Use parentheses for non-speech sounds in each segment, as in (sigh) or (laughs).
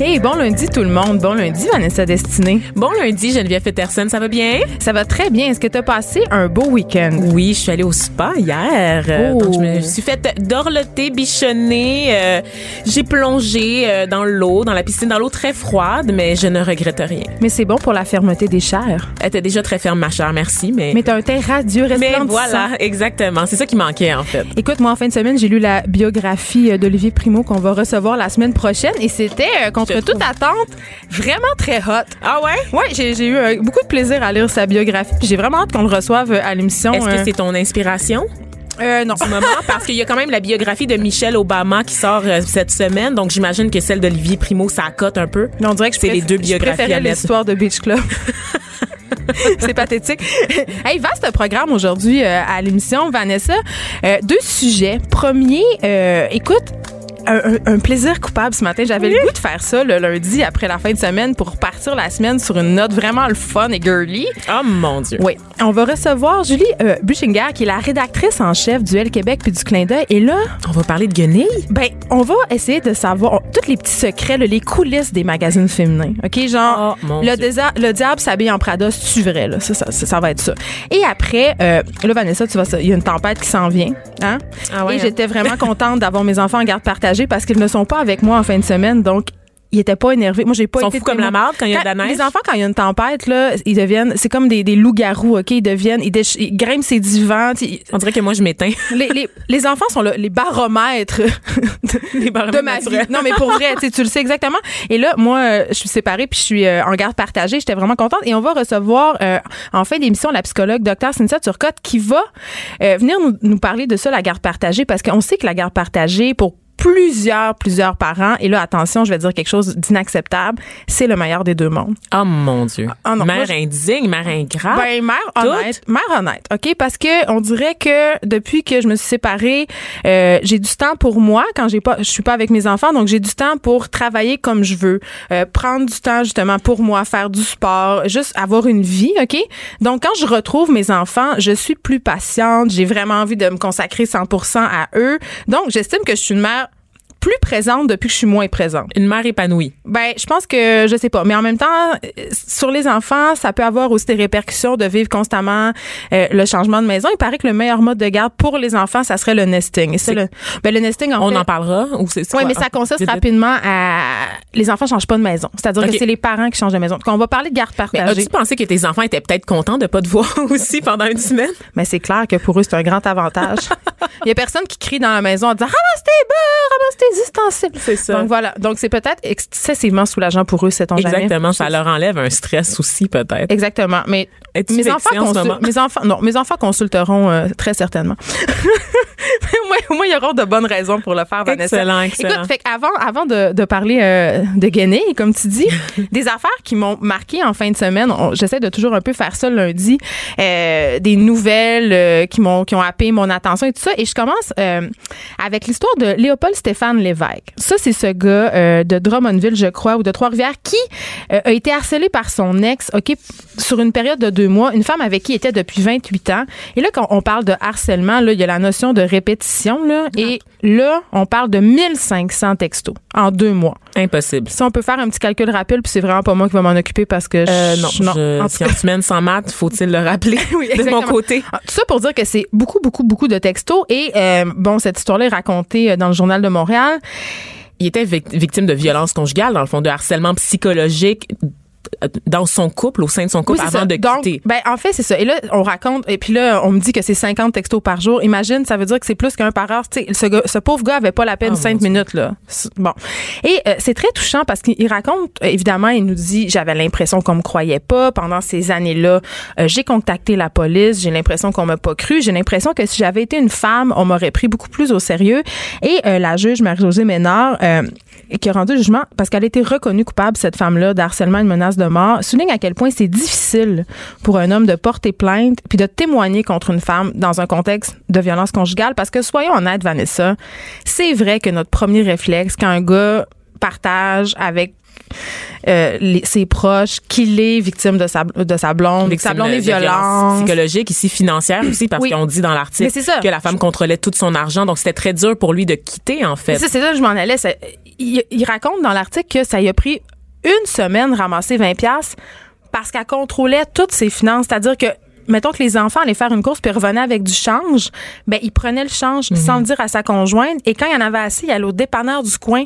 Hey, bon lundi tout le monde. Bon lundi, Vanessa Destinée. Bon lundi, Geneviève Peterson, ça va bien? Ça va très bien. Est-ce que tu as passé un beau week-end? Oui, je suis allée au spa hier. Euh, Oh. donc, je me suis faite dorloter, bichonner. euh, J'ai plongé euh, dans l'eau, dans la piscine, dans l'eau très froide, mais je ne regrette rien. Mais c'est bon pour la fermeté des chairs. Elle était déjà très ferme, ma chère, merci, mais... Mais t'as un teint radieux, mais resplendissant. voilà, exactement. C'est ça qui manquait, en fait. Écoute, moi, en fin de semaine, j'ai lu la biographie d'Olivier Primo qu'on va recevoir la semaine prochaine et c'était, euh, contre Je toute attente, vraiment très hot. Ah ouais? Ouais, j'ai eu euh, beaucoup de plaisir à lire sa biographie. J'ai vraiment hâte qu'on le reçoive euh, à l'émission. Est-ce euh, que c'est ton inspiration? euh, non. du moment (laughs) parce qu'il y a quand même la biographie de Michelle Obama qui sort euh, cette semaine donc j'imagine que celle d'Olivier Primo ça cote un peu. Mais on dirait que je c'est les deux je biographies mettre. l'histoire de Beach Club. (laughs) C'est pathétique. (laughs) Hey, vaste programme aujourd'hui euh, à l'émission, Vanessa. Euh, deux sujets. Premier, euh, écoute, un, plaisir coupable ce matin. J'avais le goût de faire ça le lundi après la fin de semaine pour partir la semaine sur une note vraiment le fun et girly. Oh mon dieu. Oui, on va recevoir Julie euh, Buchinger, qui est la rédactrice en chef du L Québec puis du Clin d'œil. Et là, On va parler de guenilles? ben, on va essayer de savoir on- tous les petits secrets, là, les coulisses des magazines féminins. OK? Genre, Oh, mon le, Dieu. désa- le diable s'habille en Prada, c'est-tu vrai? Là? Ça, ça, ça, ça va être ça. Et après, euh, là, Vanessa, tu vois, ça, il y a une tempête qui s'en vient. Hein? Ah ouais, Et hein? j'étais vraiment contente d'avoir mes enfants en garde partagée parce qu'ils ne sont pas avec moi en fin de semaine. Donc, ils étaient pas énervés. Moi, j'ai pas Ils sont été fous comme la marde quand il y a de la neige. Les enfants, quand il y a une tempête, là, ils deviennent, c'est comme des, des loups-garous, OK? Ils deviennent, ils, grimpent ces divans. On dirait que moi je m'éteins. les, les, les enfants sont là, les baromètres de, (laughs) Les baromètres de ma vie. Non, mais pour vrai, tu le sais exactement. Et là, moi, euh, je suis séparée puis je suis euh, en garde partagée. J'étais vraiment contente. Et on va recevoir euh, en fin d'émission la psychologue Dr Cynthia Turcotte qui va euh, venir nous, nous parler de ça, la garde partagée, parce qu'on sait que la garde partagée, pour plusieurs, plusieurs parents, et là, attention, je vais dire quelque chose d'inacceptable, c'est le meilleur des deux mondes. Oh mon dieu. Ah non, moi, mère indigne, mère ingrate. Ben, mère honnête. Mère honnête, OK? Parce que on dirait que depuis que je me suis séparée, euh, j'ai du temps pour moi quand j'ai pas, je suis pas avec mes enfants, donc j'ai du temps pour travailler comme je veux, euh, prendre du temps justement pour moi, faire du sport, juste avoir une vie, OK? Donc, quand je retrouve mes enfants, je suis plus patiente, j'ai vraiment envie de me consacrer 100% à eux. Donc, j'estime que je suis une mère plus présente depuis que je suis moins présente. Une mère épanouie. Ben, je pense que je sais pas, mais en même temps, sur les enfants, ça peut avoir aussi des répercussions de vivre constamment euh, le changement de maison. Il paraît que le meilleur mode de garde pour les enfants, ça serait le nesting. Et c'est le, ben, le nesting, en On fait, en parlera ou c'est oui, quoi? mais ça consiste rapidement à les enfants changent pas de maison. C'est-à-dire que c'est les parents qui changent de maison. Donc, on va parler de garde partagée. as-tu pensé que tes enfants étaient peut-être contents de pas te (laughs) voir aussi pendant une semaine? Mais c'est clair que pour eux, c'est un grand avantage. (laughs) Il y a personne qui crie dans la maison en disant ramasse tes beurs, ramasse tes C'est ça. Donc voilà. Donc c'est peut-être excessivement soulageant pour eux, c'est on jamais. Exactement, ça leur enlève un stress aussi peut-être. Exactement. Mais mes enfants, en consul- mes enfants, non, mes enfants consulteront euh, très certainement. Mais (laughs) moi, moi, il y aura de bonnes raisons pour le faire, Vanessa. Excellent, excellent. Écoute, fait avant, avant de, de parler euh, de guenilles, comme tu dis, (laughs) des affaires qui m'ont marqué en fin de semaine. J'essaie de toujours un peu faire ça lundi. euh, des nouvelles euh, qui m'ont qui ont happé mon attention et tout ça. Et je commence avec l'histoire de Léopold Stéphane Lévesque. Ça, c'est ce gars euh, de Drummondville, je crois, ou de Trois-Rivières, qui euh, a été harcelé par son ex, OK, sur une période de deux mois, une femme avec qui il était depuis 28 ans. Et là, quand on parle de harcèlement, là, il y a la notion de répétition, là, et là, on parle de 1500 textos en deux mois. Impossible. Si on peut faire un petit calcul rapide, puis c'est vraiment pas moi qui va m'en occuper parce que je, Euh, non, non. je, En tout si en semaine sans maths, faut-il le rappeler (laughs) Oui, de mon côté? Ah, Tout ça pour dire que c'est beaucoup, beaucoup, beaucoup de textos. Et bon, cette histoire-là est racontée dans le journal de Montréal. Il était vic- victime de violence conjugale, dans le fond, de harcèlement psychologique dans son couple, au sein de son couple, Oui, avant ça. de Donc, quitter. ben, en fait, c'est ça. Et là, on raconte, et puis là, on me dit que c'est 50 textos par jour. Imagine, ça veut dire que c'est plus qu'un par heure. Tu sais, ce, ce pauvre gars avait pas la peine Oh, 5 mon Dieu. minutes, là. Bon. Et euh, c'est très touchant parce qu'il raconte, évidemment, il nous dit, j'avais l'impression qu'on me croyait pas. Pendant ces années-là, euh, j'ai contacté la police. J'ai l'impression qu'on m'a pas cru. J'ai l'impression que si j'avais été une femme, on m'aurait pris beaucoup plus au sérieux. Et euh, la juge Marie-Josée Ménard, qui a rendu le jugement parce qu'elle a été reconnue coupable, cette femme-là, d'harcèlement et de menace de mort, souligne à quel point c'est difficile pour un homme de porter plainte puis de témoigner contre une femme dans un contexte de violence conjugale. Parce que soyons honnêtes, Vanessa, c'est vrai que notre premier réflexe, quand un gars partage avec euh, les- ses proches qu'il est victime de sa, de sa blonde, que sa Victime blonde de- est violente. psychologiques, ici financière aussi, parce Oui. qu'on dit dans l'article que la femme contrôlait tout son argent. Donc, c'était très dur pour lui de quitter, en fait. C'est ça, je m'en allais. Ça- il, il raconte dans l'article que ça lui a pris une semaine ramasser 20 pièces parce qu'elle contrôlait toutes ses finances. C'est-à-dire que mettons que les enfants allaient faire une course puis revenaient avec du change, ben il prenait le change sans le dire à sa conjointe et quand il y en avait assez, il allait au dépanneur du coin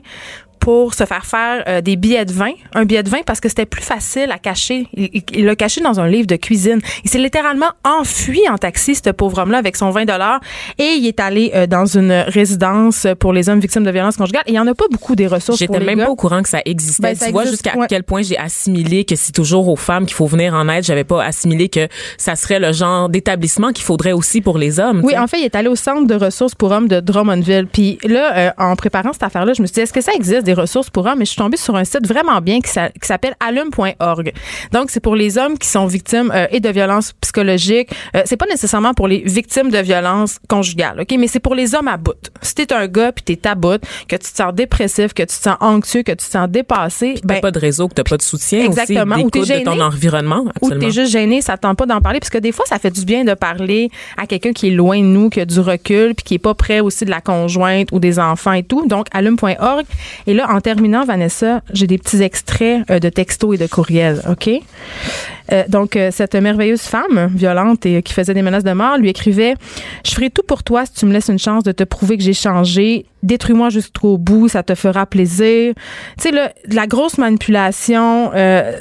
pour se faire faire euh, des billets de vin, un billet de vin parce que c'était plus facile à cacher. Il l'a caché dans un livre de cuisine. Il s'est littéralement enfui en taxi, ce pauvre homme-là, avec son 20 dollars, et il est allé euh, dans une résidence pour les hommes victimes de violences conjugales. Et il y en a pas beaucoup des ressources J'étais même gars. pas au courant que ça existait. Ben, ça tu vois existe, jusqu'à ouais. quel point j'ai assimilé que c'est toujours aux femmes qu'il faut venir en aide. J'avais pas assimilé que ça serait le genre d'établissement qu'il faudrait aussi pour les hommes. Oui, en fait, il est allé au centre de ressources pour hommes de Drummondville. Puis là, euh, en préparant cette affaire-là, je me suis dit, est-ce que ça existe des ressources pour hommes? Et je suis tombée sur un site vraiment bien qui s'a- qui s'appelle allume.org. Donc, c'est pour les hommes qui sont victimes euh, et de violences psychologiques. Euh, c'est pas nécessairement pour les victimes de violences conjugales, OK? Mais c'est pour les hommes à bout. Si t'es un gars puis t'es à bout, que tu te sens dépressif, que tu te sens anxieux, que tu te sens dépassé, T'as ben, pas de réseau, que t'as pas de soutien Exactement. aussi, Ou t'es d'écoute de ton gêné. environnement. ou t'es juste gêné, ça tente pas d'en parler parce que des fois ça fait du bien de parler à quelqu'un qui est loin de nous, qui a du recul, puis qui est pas près aussi de la conjointe ou des enfants et tout. Donc allume.org. Et là en terminant Vanessa, j'ai des petits extraits euh, de textos et de courriels, OK? Euh, donc, euh, cette merveilleuse femme violente et qui faisait des menaces de mort lui écrivait Je ferai tout pour toi si tu me laisses une chance de te prouver que j'ai changé. Détruis-moi jusqu'au bout, ça te fera plaisir. Tu sais, la grosse manipulation. euh,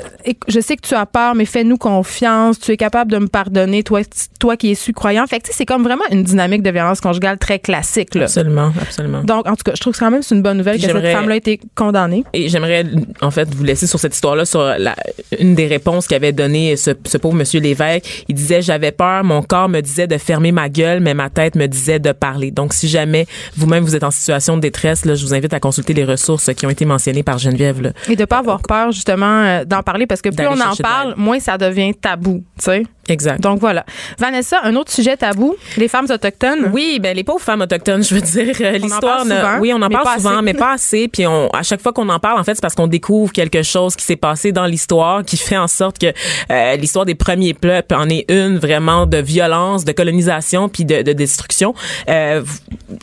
je sais que tu as peur, mais fais-nous confiance. Tu es capable de me pardonner, toi, toi qui es su croyant. Fait que, tu sais, c'est comme vraiment une dynamique de violence conjugale très classique. Là. Absolument, absolument. Donc, en tout cas, je trouve que quand même c'est une bonne nouvelle que cette femme-là a été condamnée. Et j'aimerais en fait vous laisser sur cette histoire-là sur la, une des réponses qu'avait donné ce, ce pauvre monsieur Lévesque. Il disait j'avais peur, mon corps me disait de fermer ma gueule, mais ma tête me disait de parler. Donc si jamais vous-même vous êtes en situation de détresse, là, je vous invite à consulter les ressources qui ont été mentionnées par Geneviève. Là. Et de pas avoir peur, justement, euh, d'en parler parce que plus on en parle, moins ça devient tabou, tu sais. Exact. Donc voilà. Vanessa, un autre sujet tabou, les femmes autochtones? Oui, ben les pauvres femmes autochtones, (laughs) je veux dire, euh, l'histoire. oui, on en parle souvent, assez. mais pas assez. Puis on, à chaque fois qu'on en parle, en fait, c'est parce qu'on découvre quelque chose qui s'est passé dans l'histoire, qui fait en sorte que euh, l'histoire des premiers peuples en est une vraiment de violence, de colonisation, puis de, de destruction. Euh,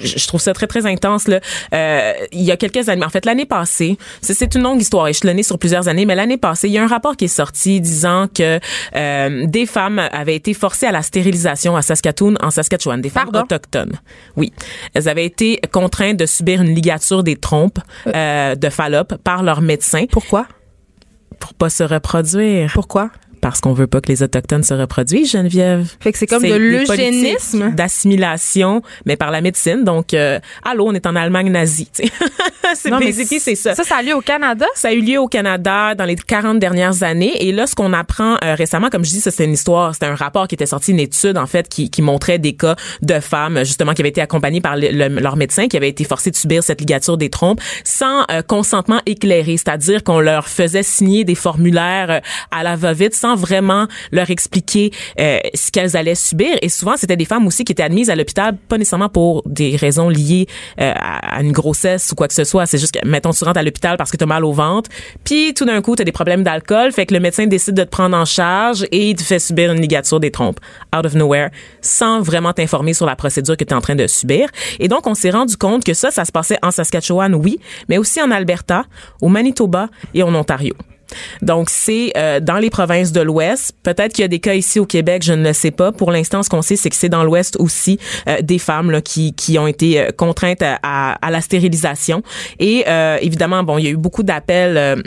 je je trouve ça très très intense. Là. Euh, il y a quelques années, en fait, l'année passée, c'est- une longue histoire échelonnée sur plusieurs années, mais l'année passée, il y a un rapport qui est sorti disant que euh, des femmes avaient été forcées à la stérilisation à Saskatoon, en Saskatchewan, des femmes Pardon? autochtones. Oui, elles avaient été contraintes de subir une ligature des trompes euh, de Fallope par leur médecin Pourquoi? pour pas se reproduire. Pourquoi? Parce qu'on veut pas que les autochtones se reproduisent, Geneviève. Fait que c'est comme de l'eugénisme. d'assimilation, mais par la médecine. Donc, euh, allô, on est en Allemagne nazie. tu sais. (laughs) c'est c'est ça. Ça, ça a lieu au Canada? Ça a eu lieu au Canada dans les 40 dernières années. Et là, ce qu'on apprend euh, récemment, comme je dis, ça c'est une histoire, c'était un rapport qui était sorti, une étude en fait, qui, qui montrait des cas de femmes justement qui avaient été accompagnées par le- le- leur médecin, qui avaient été forcées de subir cette ligature des trompes sans euh, consentement éclairé, c'est-à-dire qu'on leur faisait signer des formulaires euh, à la va-vite sans vraiment leur expliquer euh, ce qu'elles allaient subir. Et souvent, c'était des femmes aussi qui étaient admises à l'hôpital, pas nécessairement pour des raisons liées euh, à une grossesse ou quoi que ce soit. C'est juste que, mettons, tu rentres à l'hôpital parce que tu as mal au ventre, puis tout d'un coup, tu as des problèmes d'alcool, fait que le médecin décide de te prendre en charge et il te fait subir une ligature des trompes, out of nowhere, sans vraiment t'informer sur la procédure que tu es en train de subir. Et donc, on s'est rendu compte que ça, ça se passait en Saskatchewan, oui, mais aussi en Alberta, au Manitoba et en Ontario. Donc, c'est euh, dans les provinces de l'Ouest. Peut-être qu'il y a des cas ici au Québec, je ne le sais pas. Pour l'instant, ce qu'on sait, c'est que c'est dans l'Ouest aussi euh, des femmes là, qui, qui ont été euh, contraintes à, à, à la stérilisation. Et euh, évidemment, bon, il y a eu beaucoup d'appels.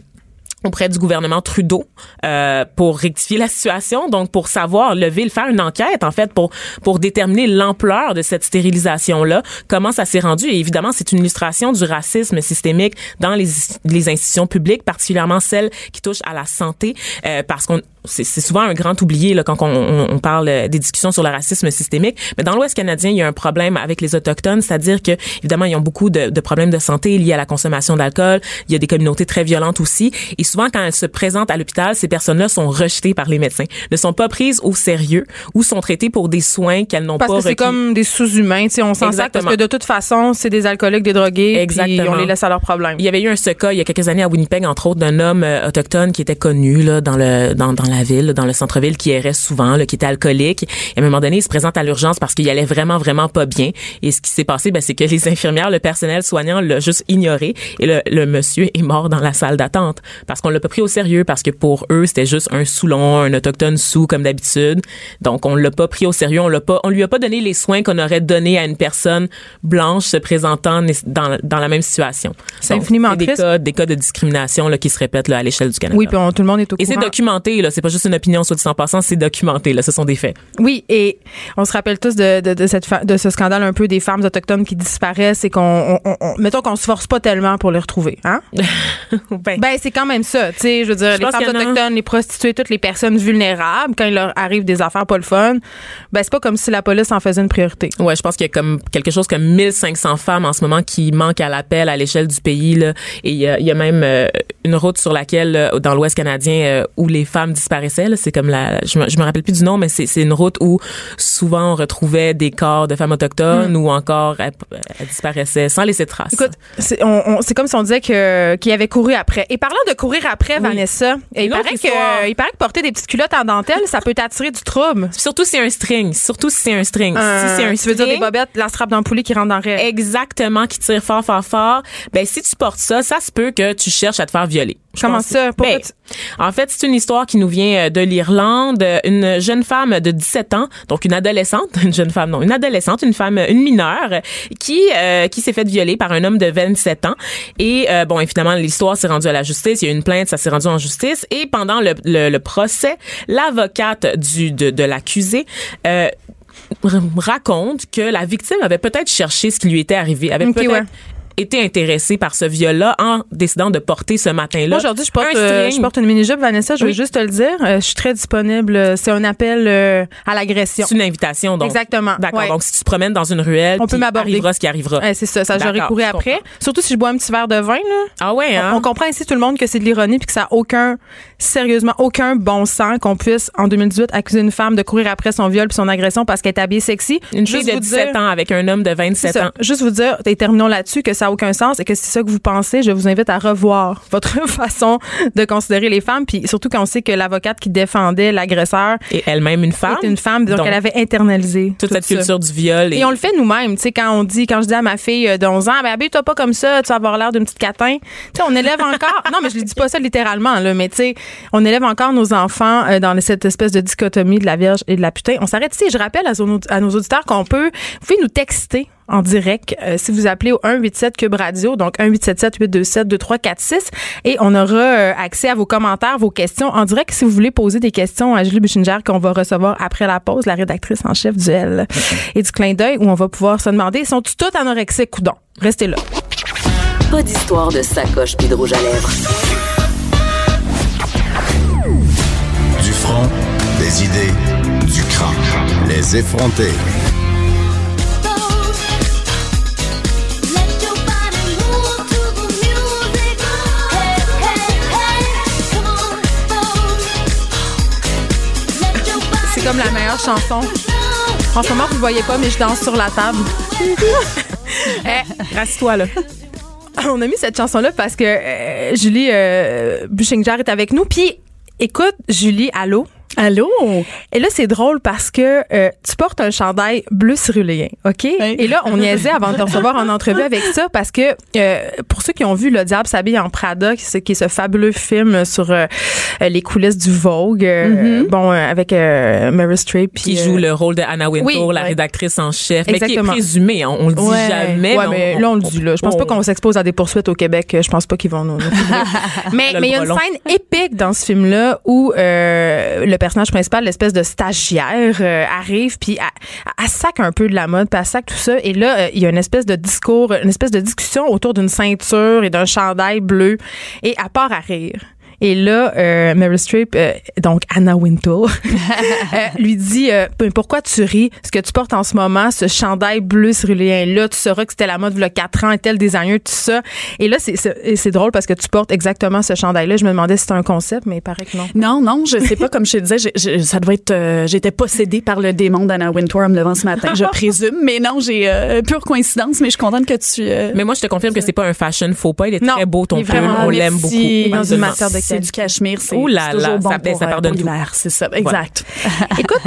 Auprès du gouvernement Trudeau euh, pour rectifier la situation, donc pour savoir lever, faire une enquête en fait pour pour déterminer l'ampleur de cette stérilisation là, comment ça s'est rendu. Et évidemment, c'est une illustration du racisme systémique dans les les institutions publiques, particulièrement celles qui touchent à la santé, euh, parce qu'on c'est souvent un grand oublié là, quand on, on, on parle euh, des discussions sur le racisme systémique. Mais dans l'Ouest canadien, il y a un problème avec les autochtones, c'est-à-dire que évidemment ils ont beaucoup de, de problèmes de santé liés à la consommation d'alcool. Il y a des communautés très violentes aussi. Et souvent, quand elles se présentent à l'hôpital, ces personnes-là sont rejetées par les médecins, ne sont pas prises au sérieux ou sont traitées pour des soins qu'elles n'ont pas Parce que c'est comme des sous-humains, tu sais, on s'en sert parce que de toute façon, c'est des alcooliques, des drogués, puis Exactement. on les laisse à leurs problèmes. Il y avait eu un ce cas il y a quelques années à Winnipeg, entre autres, d'un homme euh, autochtone qui était connu là, dans le dans, dans la ville, dans le centre-ville, qui errait souvent, là, qui était alcoolique. Et à un moment donné, il se présente à l'urgence parce qu'il allait vraiment, vraiment pas bien. Et ce qui s'est passé, ben, c'est que les infirmières, le personnel soignant l'a juste ignoré. Et le, le monsieur est mort dans la salle d'attente parce qu'on l'a pas pris au sérieux, parce que pour eux, c'était juste un soulon, un autochtone sous comme d'habitude. Donc, on l'a pas pris au sérieux. On l'a pas, on lui a pas donné les soins qu'on aurait donné à une personne blanche se présentant dans, dans la même situation. C'est infiniment des triste. cas, des cas de discrimination là, qui se répètent là, à l'échelle du Canada. Oui, puis on- tout le monde est au et c'est documenté, là. C'est pas juste une opinion, soit dit en passant, c'est documenté, là. Ce sont des faits. Oui, et on se rappelle tous de, de, de cette de ce scandale un peu des femmes autochtones qui disparaissent et qu'on on, on- on- mettons qu'on se force pas tellement pour les retrouver, hein? (laughs) Ben, Ben c'est quand même ça, tu sais, je veux dire Je les femmes en autochtones, les prostituées, toutes les personnes vulnérables quand il leur arrive des affaires pas le fun, ben c'est pas comme si la police en faisait une priorité. Ouais, je pense qu'il y a comme quelque chose comme 1500 femmes en ce moment qui manquent à l'appel à l'échelle du pays là. Et il y y a même euh, une route sur laquelle euh, dans l'Ouest canadien euh, où les femmes disparaissaient. Là, c'est comme la, je me, je me rappelle plus du nom, mais c'est, une route où souvent on retrouvait des corps de femmes autochtones ou encore elles, elles disparaissaient sans laisser de traces. Écoute, c'est on- on- c'est comme si on disait que qu'il avait couru après. Et parlant de courir après, Oui. Vanessa, il paraît que il paraît que porter des petites culottes en dentelle, ça peut t'attirer du trouble. Surtout si c'est un string. Surtout si c'est un string. Euh, si c'est un tu veux dire des string, bobettes, la strap d'ampoulée qui rentre dans le rêve. exactement qui tire fort fort fort ben si tu portes ça ça se peut que tu cherches à te faire violer Comment ça? Pourquoi Ben, tu- en fait c'est une histoire qui nous vient euh, de l'Irlande. Une jeune femme de 17 ans donc une adolescente (laughs) une jeune femme non une adolescente une femme une mineure qui euh, qui s'est fait violer par un homme de 27 ans. Et euh, bon évidemment l'histoire s'est rendue à la justice. Il y a eu une plainte ça s'est rendu en justice. Et pendant le, le, le procès l'avocate du de, de l'accusé euh, raconte que la victime avait peut-être cherché ce qui lui était arrivé, avait Ok, peut-être ouais. Été intéressée par ce viol-là en décidant de porter ce matin-là. Aujourd'hui, je porte, un euh, je porte une mini-jupe, Vanessa. Je veux Oui. juste te le dire. Euh, je suis très disponible. C'est un appel euh, à l'agression. C'est une invitation, donc. Exactement. D'accord. Ouais. Donc, si tu te promènes dans une ruelle, On peut m'aborder. arrivera ce qui arrivera. Ouais, c'est ça. Ça, j'aurais couru après. comprends. Surtout si je bois un petit verre de vin, là. Ah ouais, hein? On, on comprend ici tout le monde que c'est de l'ironie puis que ça a aucun, sérieusement, aucun bon sens qu'on puisse, en 2018, accuser une femme de courir après son viol puis son agression parce qu'elle est habillée sexy. Une fille de vous 17 dire- ans avec un homme de C'est 27 ça. ans. Juste vous dire, et terminons là-dessus, que ça n'a aucun sens et que c'est ça que vous pensez, je vous invite à revoir (laughs) votre façon de considérer les femmes. Puis surtout quand on sait que l'avocate qui défendait l'agresseur Et elle-même une femme. est une femme, donc, Donc, elle avait internalisé toute tout cette ça. culture du viol. Et on le fait nous-mêmes, tu sais, quand on dit, quand je dis à ma fille de 11 ans, ben, habille-toi pas comme ça, tu vas avoir l'air d'une petite catin. Tu sais, on élève encore, non, mais je ne dis pas ça littéralement, là, mais tu sais, on élève encore nos enfants euh, dans cette espèce de dichotomie de la Vierge et de la putain. On s'arrête ici. Je rappelle à, à nos auditeurs qu'on peut, vous pouvez nous texter en direct euh, si vous appelez au 187 Cube Radio, donc 1877 827 2346 et on aura euh, accès à vos commentaires, vos questions en direct si vous voulez poser des questions à Julie Buchinger qu'on va recevoir après la pause, la rédactrice en chef du L et du clin d'œil où on va pouvoir se demander sont-ils toutes anorexiques coudon. Restez là. Pas d'histoire de sacoche puis de rouge à lèvres. Du front, des idées, du crâne. Les effronter. Comme la meilleure chanson. En ce moment, vous ne voyez pas, mais je danse sur la table. (laughs) Eh, rasse-toi, là. on a mis cette chanson-là parce que euh, Julie euh, Buchinger est avec nous. Puis, écoute, Julie, allô? Allô? Et là, c'est drôle parce que euh, tu portes un chandail bleu céruléen, OK? Et là, on niaisait avant de te recevoir en entrevue avec ça parce que euh, pour ceux qui ont vu Le Diable s'habille en Prada, qui, est ce fabuleux film sur euh, euh, les coulisses du Vogue, euh, bon, euh, avec Meryl Streep. Qui joue le rôle de Anna Wintour, oui, la rédactrice en chef, mais qui est présumée. On, on le dit Ouais. jamais. Ouais, mais là, on le dit, là. Je pense pas qu'on s'expose à des poursuites au Québec. Je pense pas qu'ils vont nous. nous (laughs) mais il y a une scène épique dans ce film-là où euh, le personnage principal, l'espèce de stagiaire, euh, arrive puis elle, sac un peu de la mode, puis elle sac tout ça. Et là, euh, il y a une espèce de discours, une espèce de discussion autour d'une ceinture et d'un chandail bleu. Et elle part à rire. Et là, euh, Meryl Streep, euh, donc Anna Wintour, (laughs) euh, lui dit euh, Ben, Pourquoi tu ris? Ce que tu portes en ce moment, ce chandail bleu céruléen-là, tu sauras que c'était la mode il y a 4 ans, tel designer, tout ça. Et là, c'est- c'est et c'est drôle parce que tu portes exactement ce chandail-là. Je me demandais si c'était un concept, mais il paraît que non. (laughs) Non, non, je sais pas. Comme je te disais, j'ai- j'ai- ça doit être. euh, J'étais possédée par le démon d'Anna Wintour en me levant ce matin, je (laughs) présume. Mais non, j'ai euh, pure coïncidence. Mais je suis contente que tu. euh, Mais moi, je te confirme que c'est pas un fashion faux pas. Il est Non, très beau, ton il est pull. On l'aime beaucoup. Dans une matière de c'est du cachemire, c'est toujours bon ça- pour, ça euh, pardonne pour l'hiver, c'est ça, exact. Écoute,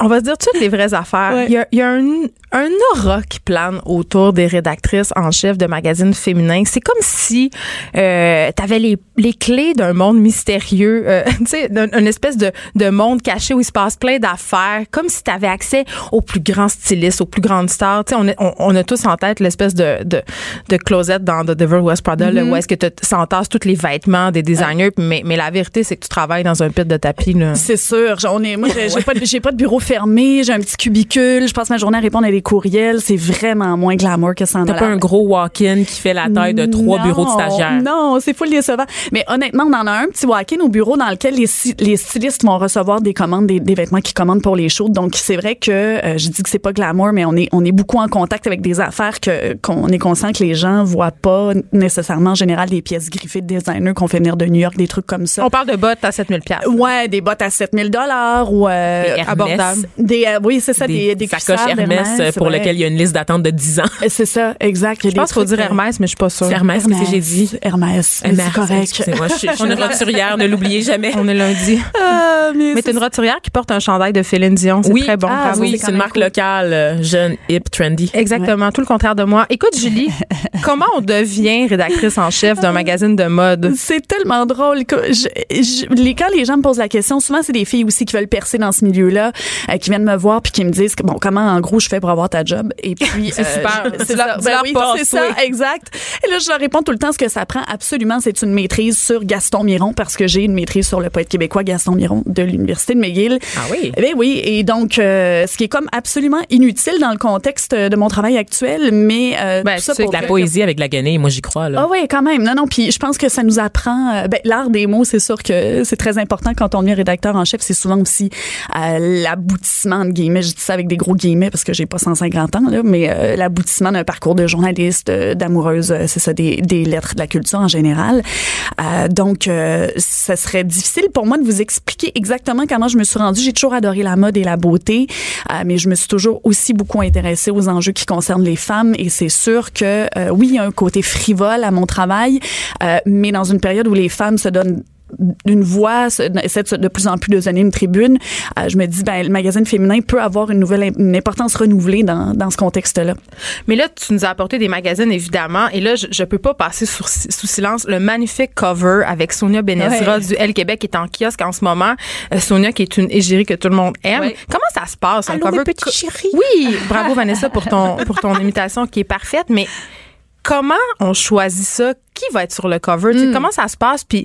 on va se dire toutes les vraies affaires. Ouais. Il y a, il y a un, un aura qui plane autour des rédactrices en chef de magazines féminins. C'est comme si euh, tu avais les, les clés d'un monde mystérieux, euh, (laughs) tu sais, une espèce de, de monde caché où il se passe plein d'affaires, comme si tu avais accès aux plus grands stylistes, aux plus grandes stars. Tu sais, on, a- on, on a tous en tête l'espèce de, de, de closet dans The Devil West Prada, là, où est-ce que tu s'entasses tous les vêtements des designers, mais, mais la vérité, c'est que tu travailles dans un pit de tapis. C'est sûr. On est, moi, j'ai (laughs) pas, pas de bureau fermé, j'ai un petit cubicule, je passe ma journée à répondre à des courriels. C'est vraiment moins glamour que ça en a T'as pas un gros walk-in qui fait la taille de trois Non, bureaux de stagiaires? Non, c'est full décevant. Mais honnêtement, on en a un petit walk-in au bureau dans lequel les, stylistes vont recevoir des commandes, des, des vêtements qu'ils commandent pour les shows. Donc, c'est vrai que euh, je dis que c'est pas glamour, mais on est, on est beaucoup en contact avec des affaires que qu'on est conscient que les gens voient pas nécessairement en général des pièces griffées de designers qu'on fait venir de New York, des trucs comme ça. On parle de bottes à 7000 pièces. Ouais, des bottes à 7000 dollars ou euh, Des Hermès. abordable. Des euh, oui, c'est ça des, des sacoches cuissardes Hermès, d'Hermès, pour lesquelles il y a une liste d'attente de 10 ans. C'est ça, exact. Il y a Je des pense qu'il faut dire Hermès, mais je suis pas sûre. Hermès, qu'est-ce que j'ai dit? Hermès. Hermès, C'est correct. Excusez-moi, je suis, je suis une (laughs) roturière, ne l'oubliez jamais. On est lundi. Ah, mais Mais t'es une roturière qui porte un chandail de Céline Dion. C'est Oui, très bon. ah, oui, c'est une marque locale, euh, jeune, hip, trendy. Exactement, tout le contraire de moi. Écoute, Julie, (laughs) comment on devient rédactrice en chef d'un magazine de mode? C'est tellement drôle. que je- je- les, quand les gens me posent la question, souvent c'est des filles aussi qui veulent percer dans ce milieu-là, euh, qui viennent me voir puis qui me disent que, bon comment en gros je fais pour avoir ta job? Et (laughs) puis C'est super. je- C'est ça. Ben oui, c'est ça, oui. exact. Et là je leur réponds tout le temps ce que ça prend. Absolument, c'est une maîtrise sur Gaston Miron parce que j'ai une maîtrise sur le poète québécois Gaston Miron de l'université de McGill. Ah oui? Bien oui, et donc euh, ce qui est comme absolument inutile dans le contexte de mon travail actuel, mais euh, Ben, tout ça pour La que- poésie avec la guenille, moi j'y crois. Là. ah oui, quand même. Non, non. Puis je pense que ça nous apprend. euh, ben, l'art des mots, c'est sûr que c'est très important quand on devient rédacteur en chef. C'est souvent aussi euh, l'aboutissement de guillemets. Je dis ça avec des gros guillemets parce que j'ai pas 150 ans là, mais euh, l'aboutissement d'un parcours de journaliste, euh, d'amoureuse, euh, c'est ça, des, des lettres de la culture en général. Euh, donc, euh, ça serait difficile pour moi de vous expliquer exactement comment je me suis rendue. J'ai toujours adoré la mode et la beauté, euh, mais je me suis toujours aussi beaucoup intéressée aux enjeux qui concernent les femmes. Et c'est sûr que oui, il y a un côté frivole à mon travail, mais dans une période où les femmes se donnent une voix, de, plus en plus de donner une tribune. euh, je me dis, ben, le magazine féminin peut avoir une nouvelle, une importance renouvelée dans, dans ce contexte-là. Mais là, tu nous as apporté des magazines, évidemment. Et là, je, je peux pas passer sur- sous silence le magnifique cover avec Sonia Benezra Ouais. du Elle Québec qui est en kiosque en ce moment. Euh, Sonia qui est une égérie que tout le monde aime. Ouais. Comment ça se passe, un cover? mes petits Co- chéris. Oui, bravo Vanessa pour ton, pour ton imitation qui est parfaite. Mais comment on choisit ça? Qui va être sur le cover? Sais, Comment ça se passe? Puis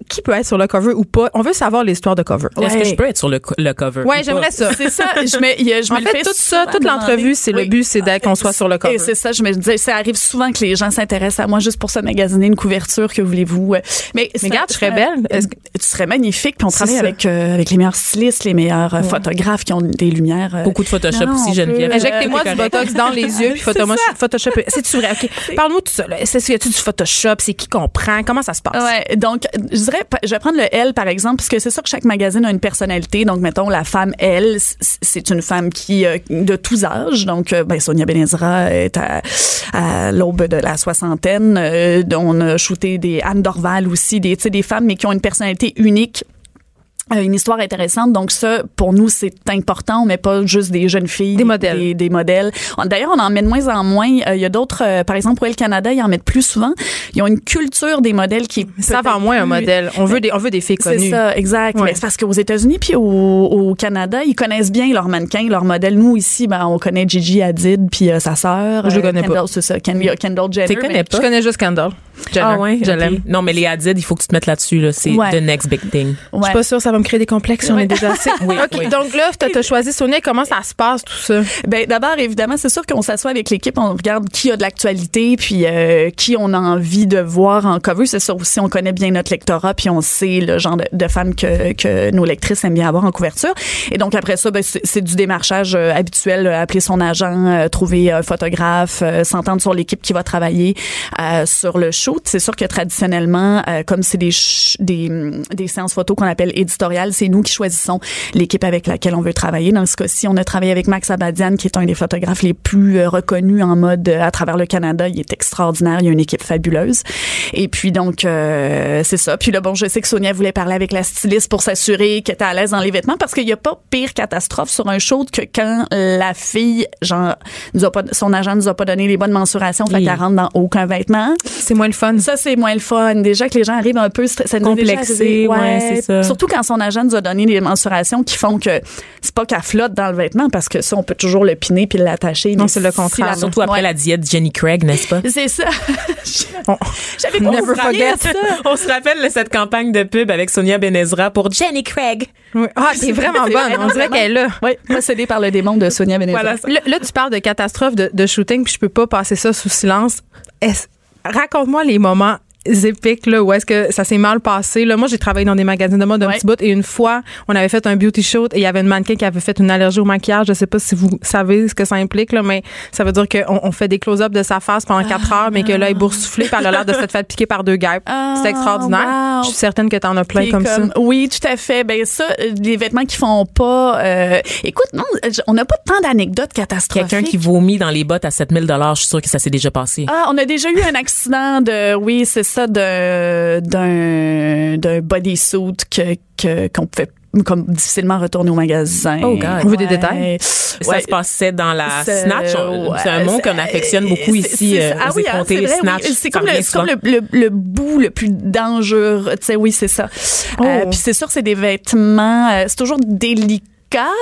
qui peut être sur le cover ou pas? On veut savoir l'histoire de cover. Est-ce que je peux être sur le, co- le cover? Ouais, ou j'aimerais ça. C'est ça. (laughs) Je me, il y a- je En me le fait, fais tout ça, toute l'entrevue, c'est le but, c'est d'être- qu'on soit sur le cover. Et c'est ça, je me disais, ça arrive souvent que les gens s'intéressent à moi juste pour se magasiner une couverture, que voulez-vous? Mais, Mais regarde, je serais belle. Que- Tu serais magnifique, puis on travaille avec, euh, avec les meilleurs stylistes, les meilleurs euh, photographes qui ont des lumières. euh, Beaucoup de Photoshop Non, aussi, Geneviève. Injectez-moi du botox dans les yeux puis (laughs) C'est Photoshop. ça. Photoshop. C'est vrai? Ok. Parle-nous de tout ça. Est-ce qu'il y a du Photoshop? C'est qui qu'on prend? Comment ça se passe? Ouais, donc je dirais, je vais prendre le L par exemple, parce c'est sûr que chaque magazine a une personnalité. Donc mettons la femme c- c'est une femme qui euh, de tous âges. Donc euh, ben, Sonia Benezra est à, l'aube de la soixantaine. Euh, on a shooté des Anne Dorval aussi, des des femmes mais qui ont une personnalité unique. Euh, une histoire intéressante. Donc ça, pour nous, c'est important. On met pas juste des jeunes filles, Des modèles. des, des modèles. D'ailleurs, on en met de moins en moins. Euh, Il y a d'autres, euh, par exemple, Royal Canada, ils en mettent plus souvent. Ils ont une culture des modèles qui est Ça va moins un modèle. On veut des, on veut des filles c'est connues. ça, exact. Ouais. Mais c'est parce qu'aux États-Unis puis au, au Canada, ils connaissent bien leurs mannequins, leurs modèles. Nous ici, ben, on connaît Gigi Hadid puis euh, sa sœur. Je le euh, connais pas. Kendall, C'est ça, Kendall, Kendall Jenner. Tu connais mais- pas? Je connais juste Kendall. Jenner. Ah ouais, Je l'aime. Non, mais les Hadid, il faut que tu te mettes là-dessus. Là. C'est Ouais. the next big thing. Je Ouais. suis pas sûre, ça va me créer des complexes si on est déjà assez. (laughs) Oui, OK, oui. donc là, tu as choisi Sonia. Comment ça se passe, tout ça? Ben d'abord évidemment c'est sûr qu'on s'assoit avec l'équipe on regarde qui a de l'actualité puis euh, qui on a envie de voir en cover c'est sûr aussi on connaît bien notre lectorat puis on sait le genre de, de femmes que, que nos lectrices aiment bien avoir en couverture et donc après ça ben, c'est c'est du démarchage euh, habituel euh, appeler son agent euh, trouver un photographe euh, s'entendre sur l'équipe qui va travailler euh, sur le c'est sûr que traditionnellement euh, comme c'est des des des séances photos qu'on appelle éditoriales c'est nous qui choisissons l'équipe avec laquelle on veut travailler. Dans ce cas-ci on a travaillé avec Max Abadian qui est un des photographes les plus euh, reconnus en mode euh, à travers le Canada. Il est extraordinaire il y a une équipe fabuleuse. Et puis donc euh, c'est ça. Puis là bon je sais que Sonia voulait parler avec la styliste pour s'assurer qu'elle était à l'aise dans les vêtements parce qu'il y a pas pire catastrophe sur un show que quand la fille genre nous a pas son agent nous a pas donné les bonnes mensurations fait Oui. qu'elle rentre dans aucun vêtement. C'est moins le fun. ça, c'est moins le fun. Déjà que les gens arrivent un peu Complexés, arrivé. ouais, c'est ça. Surtout quand son agent nous a donné des mensurations qui font que c'est pas qu'elle flotte dans le vêtement parce que ça, on peut toujours le piner puis l'attacher. Non, mais c'est le si contraire. la- Surtout après Ouais. la diète Jenny Craig, n'est-ce pas? C'est ça. (laughs) On- J'avais Never forget. ça. On se rappelle de cette campagne de pub avec Sonia Benezra pour Jenny Craig. Oui. Ah, (laughs) t'es vraiment C'est bonne. On dirait qu'elle est là. Oui, possédée par le démon de Sonia Benezra. Voilà là, tu parles de catastrophe de, de shooting, puis je peux pas passer ça sous silence. Est-ce- Raconte-moi les moments épiques là où est-ce que ça s'est mal passé là moi j'ai travaillé dans des magazines de mode un Ouais. petit bout et une fois on avait fait un beauty shoot et il y avait une mannequin qui avait fait une allergie au maquillage je sais pas si vous savez ce que ça implique là mais ça veut dire qu'on on fait des close-up de sa face pendant quatre heures mais que là elle est boursouflée par l'air de s'être fait piquer par deux guêpes Ah, c'est extraordinaire wow. je suis certaine que t'en as plein comme, ça Oui, tout à fait. Ben ça, euh, les vêtements qui font pas. euh, écoute, non, je- on n'a pas tant d'anecdotes catastrophiques. Quelqu'un qui vomit dans les bottes à 7000 je suis sûre que ça s'est déjà passé. Ah, on a déjà eu un accident de, oui, c'est ça, d'un d'un bodysuit que que qu'on pouvait comme difficilement retourner au magasin. Oh, God. On veut des détails? Ça Ouais. se passait dans la snatch. Ouais, C'est un mot qu'on affectionne beaucoup ici c'est- euh, ah aux oui, c'est oui. snatch. C'est comme, le, comme le, le, le bout le plus dangereux. Tu sais, oui, c'est ça. Oh. Euh, Puis c'est sûr, c'est des vêtements. euh, c'est toujours délicat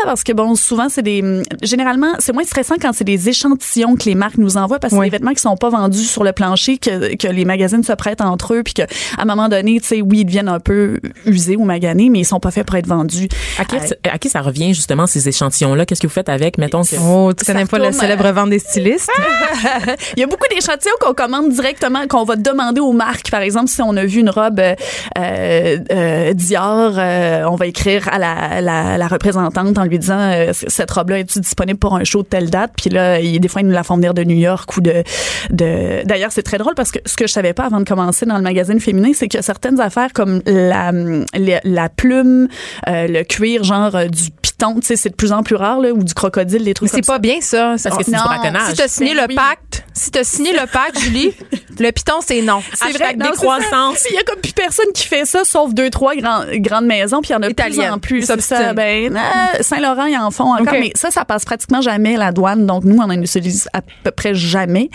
parce que bon, souvent c'est des. Généralement, c'est moins stressant quand c'est des échantillons que les marques nous envoient parce que Oui. c'est des vêtements qui sont pas vendus sur le plancher que, que les magazines se prêtent entre eux puis que à un moment donné, tu sais, oui, ils deviennent un peu usés ou maganés, mais ils sont pas faits pour être vendus. À qui, Euh, à qui ça revient justement ces échantillons-là? Qu'est-ce que vous faites avec? Mettons que. oh tu connais pas la retourne, célèbre euh, vente des stylistes? (laughs) Il y a beaucoup d'échantillons qu'on commande directement, qu'on va demander aux marques. Par exemple, si on a vu une robe euh, euh, euh, Dior, euh, on va écrire à la, la, la représentante en lui disant euh, cette robe-là est disponible pour un show de telle date? Puis là, il, des fois, ils nous la font venir de New York ou de. de... D'ailleurs, c'est très drôle parce que ce que je savais pas avant de commencer dans le magazine féminin, c'est a certaines affaires comme la, la, la plume, euh, le cuir, genre euh, du python, tu sais, c'est de plus en plus rare, là, ou du crocodile, des mais trucs c'est comme pas bien ça Parce que c'est du si t'as signé Ben le oui. pacte si t'as signé le pacte Julie (laughs) le piton c'est non C'est Hashtag non, c'est décroissance. Il y a comme plus personne qui fait ça, sauf deux, trois grands- grandes maisons, puis il y en a de plus en plus. C'est ça. Ben, euh, Saint-Laurent, ils en font encore, Ok. mais ça, ça passe pratiquement jamais la douane. Donc, nous, on en utilise à peu près jamais.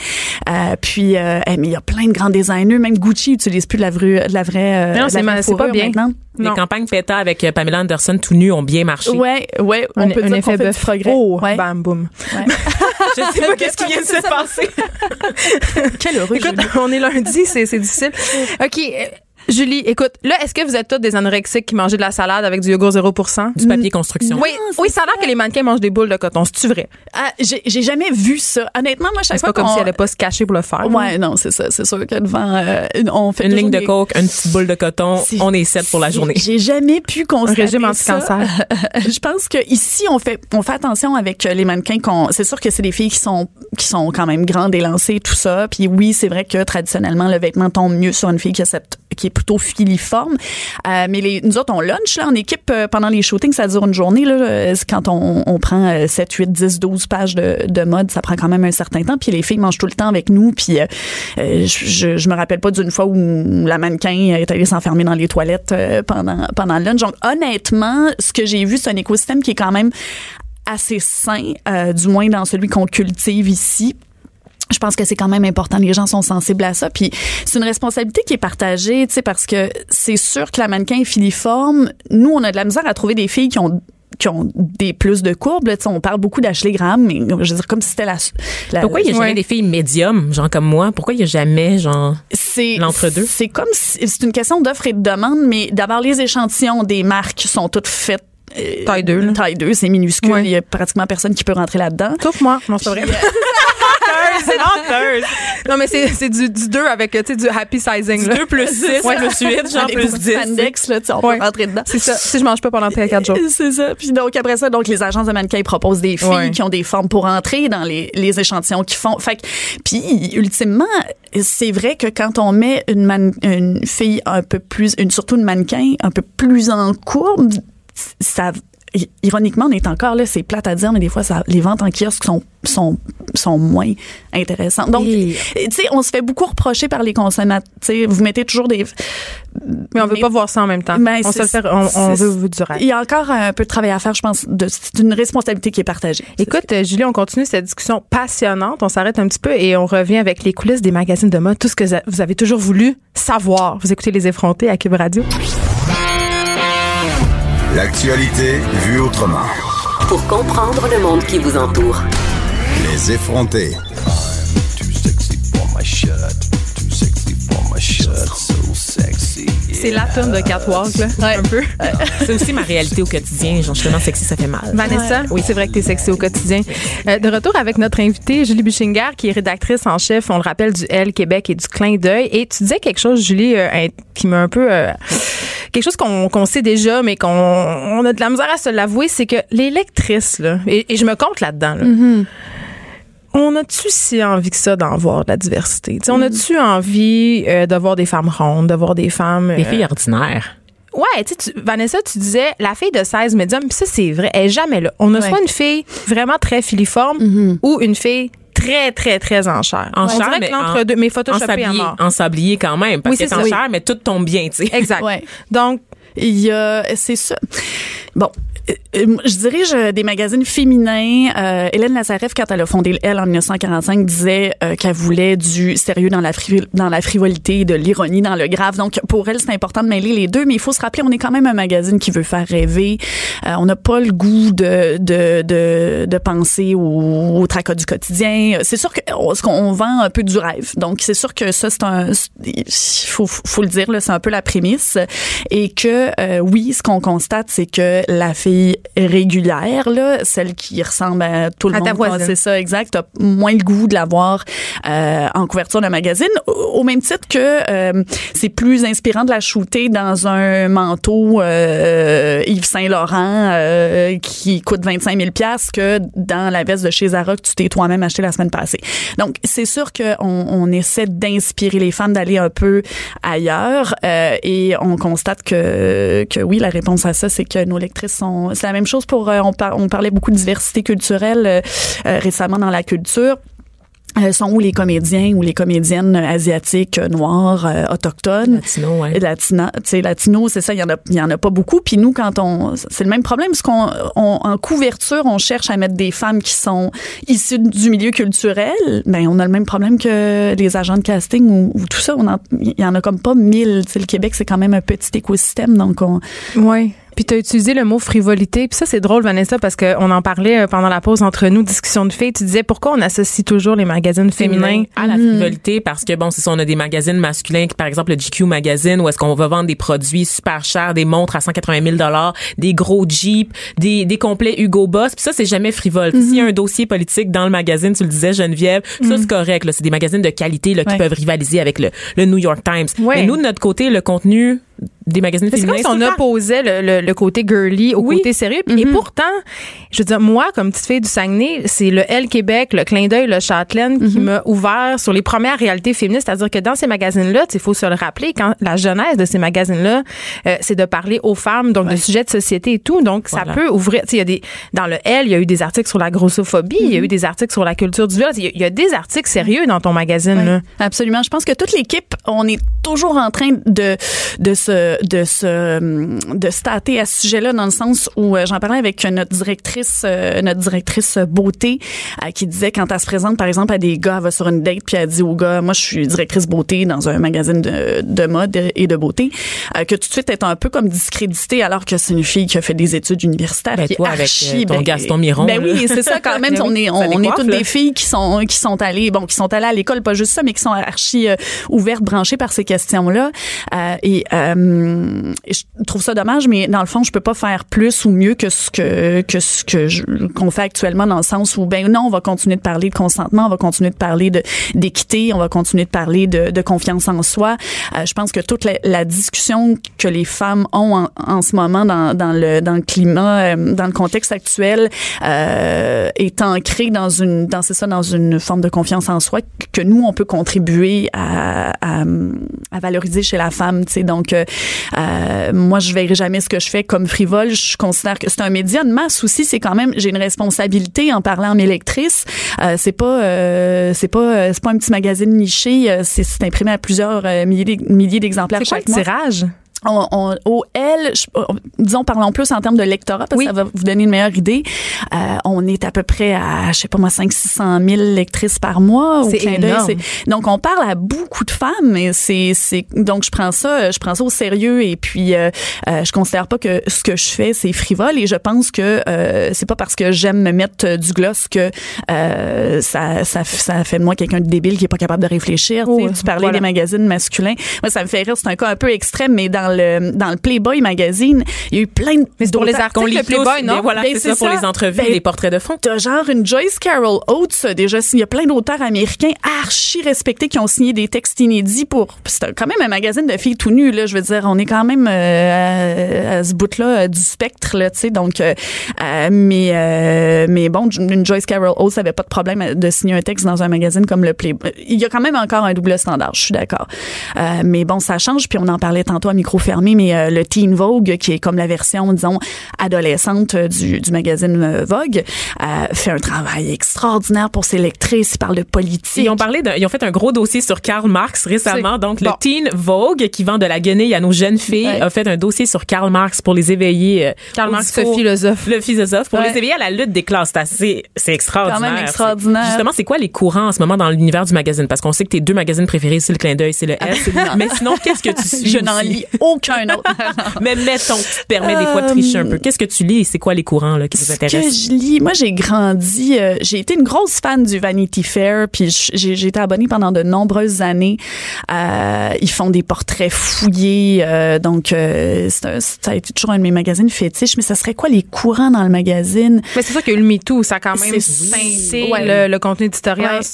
Euh, puis, euh, eh, mais il y a plein de grands designers. Même Gucci utilise plus de la, vraie, de la vraie, euh, Non, de la c'est c'est pas bien. maintenant. Les Non. campagnes PETA avec euh, Pamela Anderson tout nu ont bien marché. Ouais, ouais, on un, peut un dire effet qu'on fait du progrès. oh ouais. bam boum ouais. (laughs) Je sais pas (laughs) qu'est-ce qui vient de se passer. (laughs) Quel heureux. Écoute, on est lundi, c'est c'est difficile. OK. Julie, écoute, là, est-ce que vous êtes toutes des anorexiques qui mangent de la salade avec du yogourt 0%? Du papier construction. Oui, oui, ça a l'air que les mannequins mangent des boules de coton. C'est-tu vrai? Ah, j'ai j'ai jamais vu ça. Honnêtement, moi, chaque C'est fois pas comme qu'on- si elle allait pas se cacher pour le faire. Ouais, non, c'est ça. C'est sûr que devant, euh, on fait Une ligne de coke, une petite boule de coton, C'est- on est set pour la journée. J'ai jamais pu constater régime ça. anti-cancer. (laughs) Je pense que ici on fait on fait attention avec euh, les mannequins qu'on c'est sûr que c'est des filles qui sont qui sont quand même grandes et lancées tout ça. Puis oui, c'est vrai que traditionnellement le vêtement tombe mieux sur une fille qui a cette qui est plutôt filiforme. Euh, mais nous autres, on lunch là, en équipe euh, pendant les shootings, ça dure une journée. Là, Euh, quand on, prend euh, 7, 8, 10, 12 pages de, de mode, ça prend quand même un certain temps. Puis les filles mangent tout le temps avec nous. Puis je, je, me rappelle pas d'une fois où la mannequin est allée s'enfermer dans les toilettes pendant, pendant le lunch. Donc honnêtement, ce que j'ai vu, c'est un écosystème qui est quand même assez sain, du moins dans celui qu'on cultive ici. Je pense que c'est quand même important. Les gens sont sensibles à ça. Puis c'est une responsabilité qui est partagée, tu sais, parce que c'est sûr que la mannequin est filiforme. Nous, on a de la misère à trouver des filles qui ont qui ont des plus de courbes. Là, Tu sais, on parle beaucoup d'Ashley Graham, mais je veux dire, comme si c'était la, la- Pourquoi il y a jamais Ouais. des filles médiums, genre comme moi? Pourquoi il y a jamais, genre... L'entre-deux? C'est comme si, c'est une question d'offre et de demande, mais d'abord les échantillons des marques sont toutes faites euh, Taille deux, là. Taille 2, c'est minuscule. Ouais. Il y a pratiquement personne qui peut rentrer là-dedans. Sauf moi. Non, c'est pas vrai. (laughs) (laughs) c'est menteuse. Non, mais c'est du, du 2 avec, du happy sizing. là. 2 plus 6 Ouais. plus 8, genre plus beaucoup de 10. spandex, là, on peut rentrer dedans. C'est ça. Si je mange pas pendant (laughs) 4 jours. C'est ça. Puis donc après ça, donc les agences de mannequins proposent des filles qui ont des formes pour entrer dans les, les échantillons qu'ils font. Fait que- puis ultimement, c'est vrai que quand on met une, man- une fille un peu plus, une surtout une mannequin un peu plus en courbe, ça ironiquement, on est encore là, c'est plate à dire, mais des fois, ça, les ventes en kiosque sont, sont, sont moins intéressantes. Donc, Et- tu sais, on se fait beaucoup reprocher par les consommateurs. Tu sais, Vous mettez toujours des, Mais on veut Mais- pas voir ça en même temps. Ben, on c'est- se le fait, on, veut du rêve. il y a encore un peu de travail à faire, je pense. C'est une responsabilité qui est partagée. Écoute, euh, Julie, on continue cette discussion passionnante. On s'arrête un petit peu et on revient avec les coulisses des magazines de mode, tout ce que vous avez toujours voulu savoir. Vous écoutez Les Effrontés à Cube Radio. L'actualité vue autrement. Pour comprendre le monde qui vous entoure. Les effrontés. C'est la tonne de Catwalk, là, un peu. C'est aussi ma réalité au quotidien. Genre, justement, sexy, ça fait mal. Vanessa, oui, c'est vrai que tu es sexy au quotidien. Euh, de retour avec notre invitée, Julie Buchinger, qui est rédactrice en chef, on le rappelle, du L Québec et du Clin d'œil. Et tu disais quelque chose, Julie, euh, qui m'a un peu... euh, quelque chose qu'on qu'on sait déjà, mais qu'on on a de la misère à se l'avouer, c'est que les lectrices, là, et, et je me compte là-dedans, là, on a-tu si envie que ça d'en voir de la diversité? Tu sais, On a-tu envie euh, de voir des femmes rondes, de voir des femmes... Les euh, filles ordinaires. Ouais, tu Vanessa, tu disais la fille de 16 médium, puis ça, c'est vrai, elle est jamais là. On a Ouais. soit une fille vraiment très filiforme ou une fille très, très, très en chair. En On chair, mais que l'entre-deux, mais En à sablier, mort. en sablier quand même. Parce Oui, que c'est c'est en ça. chair, mais tout tombe bien, tu sais. Exact. Ouais. Donc, Il y a, c'est ça. Bon. Euh, euh, Je dirige euh, des magazines féminins. Euh, Hélène Lazareff, quand elle a fondé le Elle en 1945, disait qu'elle voulait du sérieux dans la, dans la frivolité, de l'ironie dans le grave. Donc, pour elle, c'est important de mêler les deux. Mais il faut se rappeler, on est quand même un magazine qui veut faire rêver. Euh, on n'a pas le goût de, de, de, de penser au, au tracas du quotidien. C'est sûr qu'on on vend un peu du rêve. Donc, c'est sûr que ça, c'est un... Il faut, faut le dire, c'est un peu la prémisse. Et que, oui, ce qu'on constate, c'est que la fille régulière, là, celle qui ressemble à tout le À monde, c'est ça, exact, a moins le goût de la voir euh, en couverture d'un magazine, au au même titre que euh, c'est plus inspirant de la shooter dans un manteau euh, Yves Saint Laurent euh, qui coûte 25 000 pièces que dans la veste de chez Zara que tu t'es toi-même acheté la semaine passée. Donc c'est sûr qu'on on essaie d'inspirer les femmes d'aller un peu ailleurs euh, et on constate que que oui la réponse à ça c'est que nos lectrices sont c'est la même chose pour euh, on, par- on parlait beaucoup de diversité culturelle euh, euh, récemment dans la culture sont où les comédiens ou les comédiennes asiatiques, noires, euh, autochtones? Latino, ouais. Latina, tu sais, latino, c'est ça, il y en a, il y en a pas beaucoup. Puis nous, quand on, c'est le même problème, parce qu'on, on- en couverture, on cherche à mettre des femmes qui sont issues du milieu culturel. Ben, on a le même problème que les agents de casting ou, ou tout ça. On en- il y en a comme pas mille. Tu sais, le Québec, c'est quand même un petit écosystème, donc on. ouais. Puis tu as utilisé le mot frivolité. Puis ça, c'est drôle, Vanessa, parce qu'on en parlait euh, pendant la pause entre nous, discussion de filles. Tu disais pourquoi on associe toujours les magazines féminins à la frivolité? Parce que bon c'est ça on a des magazines masculins qui par exemple le GQ magazine où est-ce qu'on va vendre des produits super chers des montres à 180 000 dollars des gros jeeps des, des complets Hugo Boss. Puis ça c'est jamais frivole. Puis s'il y a un dossier politique dans le magazine tu le disais Geneviève ça c'est correct là. C'est des magazines de qualité là, qui Ouais. peuvent rivaliser avec le, le New York Times. Ouais. mais nous de notre côté le contenu des magazines C'est féminins. comme si on opposait le, le- le côté girly au Oui. côté sérieux. Mm-hmm. Et pourtant, je veux dire, moi, comme petite fille du Saguenay, c'est le L Québec, le clin d'œil, le Châtelaine qui Mm-hmm. m'a ouvert sur les premières réalités féministes. C'est-à-dire que dans ces magazines-là, il faut se le rappeler, quand la genèse de ces magazines-là, euh, c'est de parler aux femmes, donc de sujets de société et tout. Donc, ça peut ouvrir. tu sais, Il y a des dans le L, il y a eu des articles sur la grossophobie, il y a Mm-hmm. eu des articles sur la culture du viol. Il y a- il y a des articles sérieux dans ton magazine. Oui, là. absolument. Je pense que toute l'équipe, on est toujours en train de de se de se hum, de se tâter à ce sujet-là dans le sens où euh, j'en parlais avec notre directrice euh, notre directrice beauté euh, qui disait quand elle se présente par exemple à des gars, elle va sur une date puis elle dit aux gars, moi je suis directrice beauté dans un magazine de, de mode et de beauté, que tout de suite est un peu comme discréditée alors que c'est une fille qui a fait des études universitaires. Ben, qui toi, avec, archi- euh, ton Gaston Miron, Ben là. oui, c'est ça quand (laughs) même. Ben on est on, est toutes là. des filles qui sont qui sont allées bon qui sont allées à l'école pas juste ça mais qui sont archi euh, ouvertes branchées par ces questions là et euh, je trouve ça dommage mais dans le fond je peux pas faire plus ou mieux que ce que que ce que qu'on fait actuellement dans le sens où ben non on va continuer de parler de consentement on va continuer de parler de d'équité on va continuer de parler de, de confiance en soi. Euh, je pense que toute la, la discussion que les femmes ont en, en ce moment dans, dans le dans le climat euh, dans le contexte actuel euh, est ancrée dans une dans c'est ça dans une forme de confiance en soi que nous on peut contribuer à, à, à valoriser chez la femme tu sais. Donc euh, euh, moi je verrai jamais ce que je fais comme frivole. Je considère que c'est un média de masse aussi. C'est quand même j'ai une responsabilité en parlant à mes lectrices. Euh, c'est pas euh, c'est pas euh, c'est pas un petit magazine niché. Euh, c'est imprimé à plusieurs milliers milliers d'exemplaires quoi chaque mois. tirage? On, on- au L, je- on- disons, parlons plus en termes de lectorat, parce Oui. que ça va vous donner une meilleure idée. Euh, on est à peu près à, je sais pas moi, 500-600 000 lectrices par mois. C'est énorme. C'est- Donc, on parle à beaucoup de femmes. Et c'est, c'est, donc, je prends ça, je prends ça au sérieux. Et puis, euh, euh, je considère pas que ce que je fais, c'est frivole. Et je pense que euh, c'est pas parce que j'aime me mettre du gloss que euh, ça, ça, ça fait de moi quelqu'un de débile qui est pas capable de réfléchir. Oh, tu parlais voilà. des magazines masculins. Moi, ça me fait rire. C'est un cas un peu extrême, mais dans le dans le Playboy magazine, il y a eu plein de Mais c'est pour les articles, Qu'on lit le Playboy, non? voilà, Ben, c'est c'est ça pour ça. les entrevues, Ben, les portraits de fond. T'as genre une Joyce Carol Oates, déjà, il y a plein d'auteurs américains archi respectés qui ont signé des textes inédits pour. C'est quand même un magazine de filles tout nues, là. Je veux dire, on est quand même euh, à, à ce bout-là euh, du spectre, là, tu sais. Donc, euh, mais, euh, mais bon, une Joyce Carol Oates avait pas de problème de signer un texte dans un magazine comme le Playboy. Il y a quand même encore un double standard, je suis d'accord. Mais bon, ça change. Puis on en parlait tantôt à micro fermé, mais euh, le Teen Vogue, qui est comme la version, disons, adolescente euh, du, du magazine euh, Vogue, euh, fait un travail extraordinaire pour ses lectrices. Il parle de politique. Ils ont parlé, ils ont fait un gros dossier sur Karl Marx récemment. Donc, bon. le Teen Vogue, qui vend de la guenille à nos jeunes filles, Ouais. a fait un dossier sur Karl Marx pour les éveiller. Karl Marx, ce philosophe. Le philosophe, pour Ouais. les éveiller à la lutte des classes. C'est assez, c'est extraordinaire. Quand même extraordinaire. Justement, c'est quoi les courants en ce moment dans l'univers du magazine? Parce qu'on sait que tes deux magazines préférés, c'est le clin d'œil, c'est le S. Mais sinon, qu'est-ce que tu (laughs) suis? Je n'en lis aucun autre. (laughs) Mais mettons, tu te permets des fois de tricher un peu. Qu'est-ce que tu lis? Et c'est quoi les courants là, qui vous Ce que intéressent? je lis, moi j'ai grandi, euh, j'ai été une grosse fan du Vanity Fair, puis j'ai j'ai été abonnée pendant de nombreuses années. Euh, ils font des portraits fouillés, euh, donc euh, c'est un- ça a été toujours un de mes magazines fétiches. Mais ça serait quoi les courants dans le magazine? Mais c'est ça que le MeToo, ça a quand même C'est- teinté Ouais. le, le contenu éditorial. Ouais.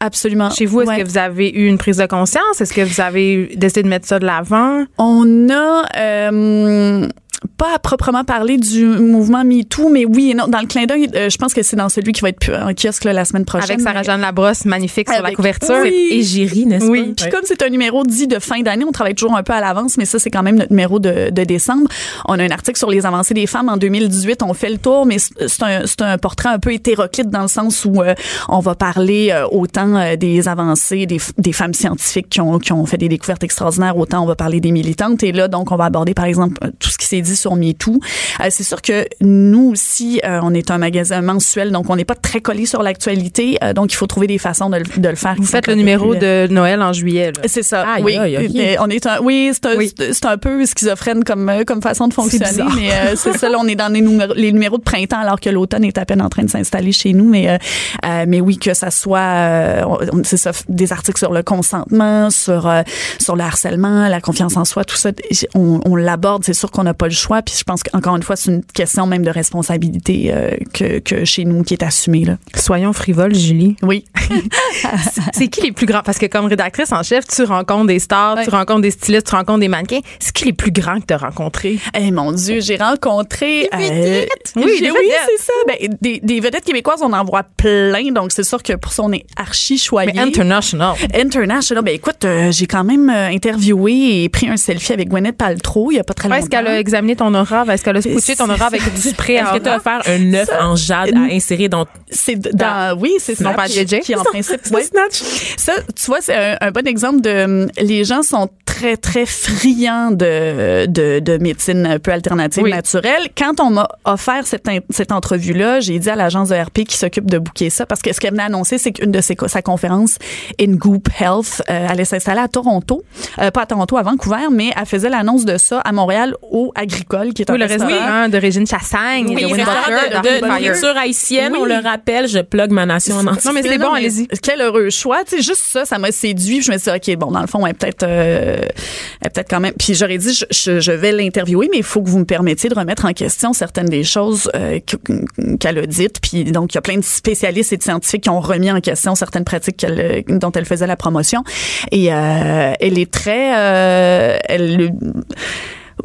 Absolument. Chez vous, est-ce Ouais. que vous avez eu une prise de conscience? Est-ce que vous avez décidé de mettre ça de l'avant? On a euh, pas à proprement parler du mouvement MeToo, mais oui et non. Dans le clin d'œil, euh, je pense que c'est dans celui qui va être en kiosque là, la semaine prochaine. Avec Sarah-Jeanne Labrosse, magnifique sur la couverture. Oui. Et Géry, n'est-ce Oui. pas? Puis comme c'est un numéro dit de fin d'année, on travaille toujours un peu à l'avance, mais ça, c'est quand même notre numéro de, de décembre. On a un article sur les avancées des femmes en 2018. On fait le tour, mais c'est un, c'est un portrait un peu hétéroclite dans le sens où euh, on va parler euh, autant euh, des avancées des, des femmes scientifiques qui ont, qui ont fait des découvertes extraordinaires, autant on va parler des militantes. Et là, donc, on va aborder, par exemple, tout ce qui s'est dit sur MeToo. Euh, c'est sûr que nous aussi, euh, on est un magasin mensuel, donc on n'est pas très collé sur l'actualité. euh, donc, il faut trouver des façons de, le- de le faire. Vous faites le numéro plus, de Noël en juillet. c'est ça. Aïe, oui, aïe, ok. Mais on est un, oui, c'est un, Oui. un peu schizophrène comme comme façon de fonctionner, mais euh, c'est ça. Là, on est dans les numéros, les numéros de printemps alors que l'automne est à peine en train de s'installer chez nous. Mais euh, mais oui, que ça soit, euh, c'est ça, des articles sur le consentement, sur sur le harcèlement, la confiance en soi, tout ça, on, on l'aborde. C'est sûr qu'on n'a pas le choix. Puis je pense qu'encore une fois, c'est une question même de responsabilité euh, que que chez nous qui est assumée là. Soyons frivoles, Julie. Oui. (laughs) (laughs) C'est qui les plus grands? Parce que comme rédactrice en chef, tu rencontres des stars, tu rencontres des stylistes, tu rencontres des mannequins. C'est qui les plus grands que tu as rencontrés? Eh mon Dieu, j'ai rencontré. Des euh, vedettes. oui, Oui, des oui, vedettes. c'est ça. Ben, des, des vedettes québécoises, on en voit plein, donc c'est sûr que pour ça, on est archi choyé. Mais international. International. Ben écoute, euh, j'ai quand même interviewé et pris un selfie avec Gwyneth Paltrow il y a pas très longtemps. Est-ce qu'elle a examiné ton aura? Est-ce qu'elle a scouché ton aura avec du spray Est-ce à que tu as aura? offert un œuf en jade à insérer dans C'est dans, oui, c'est ça. pas qui- JJ. Qui en principe, (laughs) ouais. Ça, tu vois, c'est un, un bon exemple de, hum, les gens sont très, très friands de, de, de médecine un peu alternative Oui. naturelle. Quand on m'a offert cette, cette entrevue-là, j'ai dit à l'agence de RP qui s'occupe de booker ça, parce que ce qu'elle venait annoncer, c'est qu'une de ses, sa conférence, In Goop Health, euh, allait s'installer à Toronto, Euh, pas à Toronto, à Vancouver, mais elle faisait l'annonce de ça à Montréal au Agricole, qui est un Oui, le restaurant. restaurant de Régine Chassagne, Oui, de restaurant de, de nourriture haïtienne, Oui. on le rappelle, je plug ma nation en entier. Non, mais c'est bon, allez-y. Quel heureux choix. Tu sais, juste ça, ça m'a séduit. Je me suis dit, OK, bon, dans le fond, elle peut-être, euh, peut-être quand même. Puis j'aurais dit, je, je, je vais l'interviewer, mais il faut que vous me permettiez de remettre en question certaines des choses euh, que- qu'elle a dites. Puis donc, il y a plein de spécialistes et de scientifiques qui ont remis en question certaines pratiques qu'elle, dont elle faisait la promotion. Et euh, elle est très... Elle- (laughs)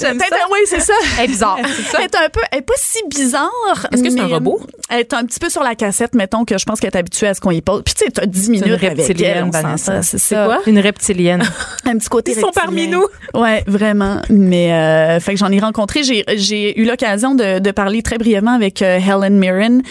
J'aime peut-être- ça. Oui, c'est ça. Elle est bizarre? (laughs) Elle est un peu, elle est pas si bizarre. Est-ce que c'est un robot? euh, Elle est un petit peu sur la cassette, mettons que je pense qu'elle est habituée à ce qu'on y pose. Puis tu sais, t'as 10 minutes avec elle, Vanessa. c'est quoi? Une reptilienne. (laughs) Un petit côté Ils sont parmi nous. Ouais, vraiment. Mais euh, fait que j'en ai rencontré. J'ai j'ai eu l'occasion de, de parler très brièvement avec euh, Helen Mirren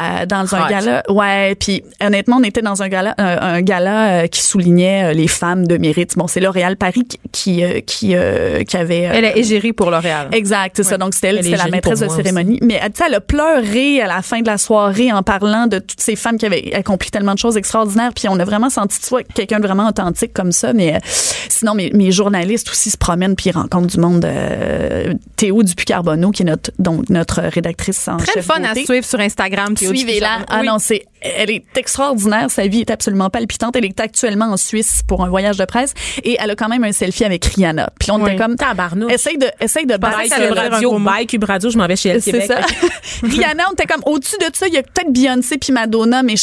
euh, dans un Hot. gala. Ouais. Puis honnêtement, on était dans un gala, euh, un gala euh, qui soulignait euh, les femmes de mérite. Bon, c'est L'Oréal Paris qui qui euh, qui, euh, qui avait. euh, Elle est égérie pour L'Oréal. Exact, c'est ça. Donc, c'était elle, c'était la maîtresse de cérémonie. Mais elle, tu sais, elle a pleuré à la fin de la soirée en parlant de toutes ces femmes qui avaient accompli tellement de choses extraordinaires. Puis on a vraiment senti, tu vois, quelqu'un de vraiment authentique comme ça. Mais euh, sinon, mes, mes journalistes aussi se promènent puis ils rencontrent du monde. euh, Théo Dupuis-Carbonneau, qui est notre, donc, notre rédactrice en Très chef fun à suivre sur Instagram. Théo Suivez-la. Dupuis. Ah Oui. non, c'est, elle est extraordinaire. Sa vie est absolument palpitante. Elle est actuellement en Suisse pour un voyage de presse et elle a quand même un selfie avec Rihanna. Puis on Oui. était comme, Tabarnouche. essaye de, essaye de battre Cube Radio, bye Cube Radio, je m'en vais chez Elle c'est Québec. ça. (laughs) Rihanna, on était comme au-dessus de ça, il y a peut-être Beyoncé puis Madonna, mais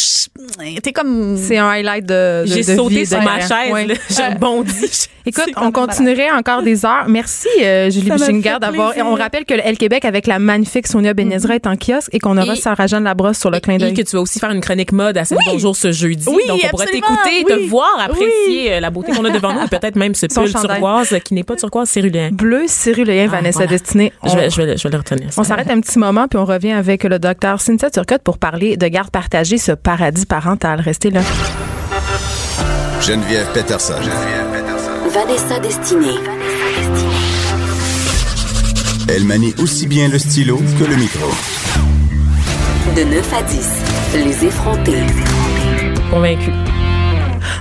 t'es comme C'est un highlight de, de, J'ai de sauté vie sur de ma chaise, Oui. (laughs) je rebondis. Écoute, on continuerait encore des heures. Merci, euh, Julie fait d'avoir. On rappelle que le L Québec avec la magnifique Sonia Benezra est en kiosque et qu'on aura Et- Sarah Jeanne Labrosse sur le clin Et d'œil. que tu vas aussi faire une chronique mode à ce bonjour ce jeudi. Oui, Donc, on pourrait t'écouter, oui. te voir, apprécier Oui. euh, la beauté qu'on a devant nous et (laughs) peut-être même ce Son pull chandail. turquoise qui n'est pas turquoise, céruléen. Bleu, céruléen, Vanessa Ah, voilà. Destinée. On, Je vais, je, vais, je vais le retenir. ça. on s'arrête un petit moment puis on revient avec le docteur Cynthia Turcotte pour parler de garde partagée, ce paradis parental. Restez là. Geneviève Peterson. Vanessa Destinée. Elle manie aussi bien le stylo que le micro. De 9 à 10. Les effrontés. Convaincu.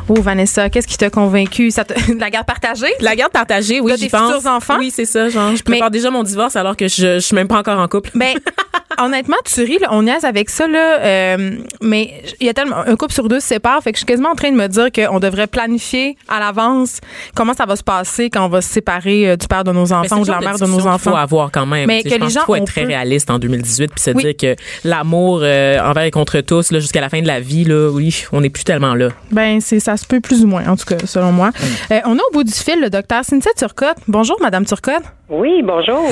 Oh, Vanessa, qu'est-ce qui t'a convaincu? Ça te- (laughs) la garde partagée? La garde partagée, oui, des pense. futurs enfants? Oui, c'est ça. Genre, je prépare déjà mon divorce alors que je, je suis même pas encore en couple. Ben, (laughs) honnêtement, tu ris, là, on niaise avec ça, là, euh, mais il y a tellement, un couple sur deux se sépare, fait que je suis quasiment en train de me dire qu'on devrait planifier à l'avance comment ça va se passer quand on va se séparer euh, du père de nos Mais enfants ou de la mère de nos enfants. faut avoir quand même. Mais que je les pense gens qu'il faut être très peu- réaliste en 2018 puis se Oui. dire que l'amour euh, envers et contre tous jusqu'à la fin de la vie là, oui, on n'est plus tellement là. Ben, c'est, ça se peut plus ou moins, en tout cas, selon moi. Euh, on a au bout du fil le docteur Cynthia Turcotte. Bonjour, Madame Turcotte. Oui, bonjour.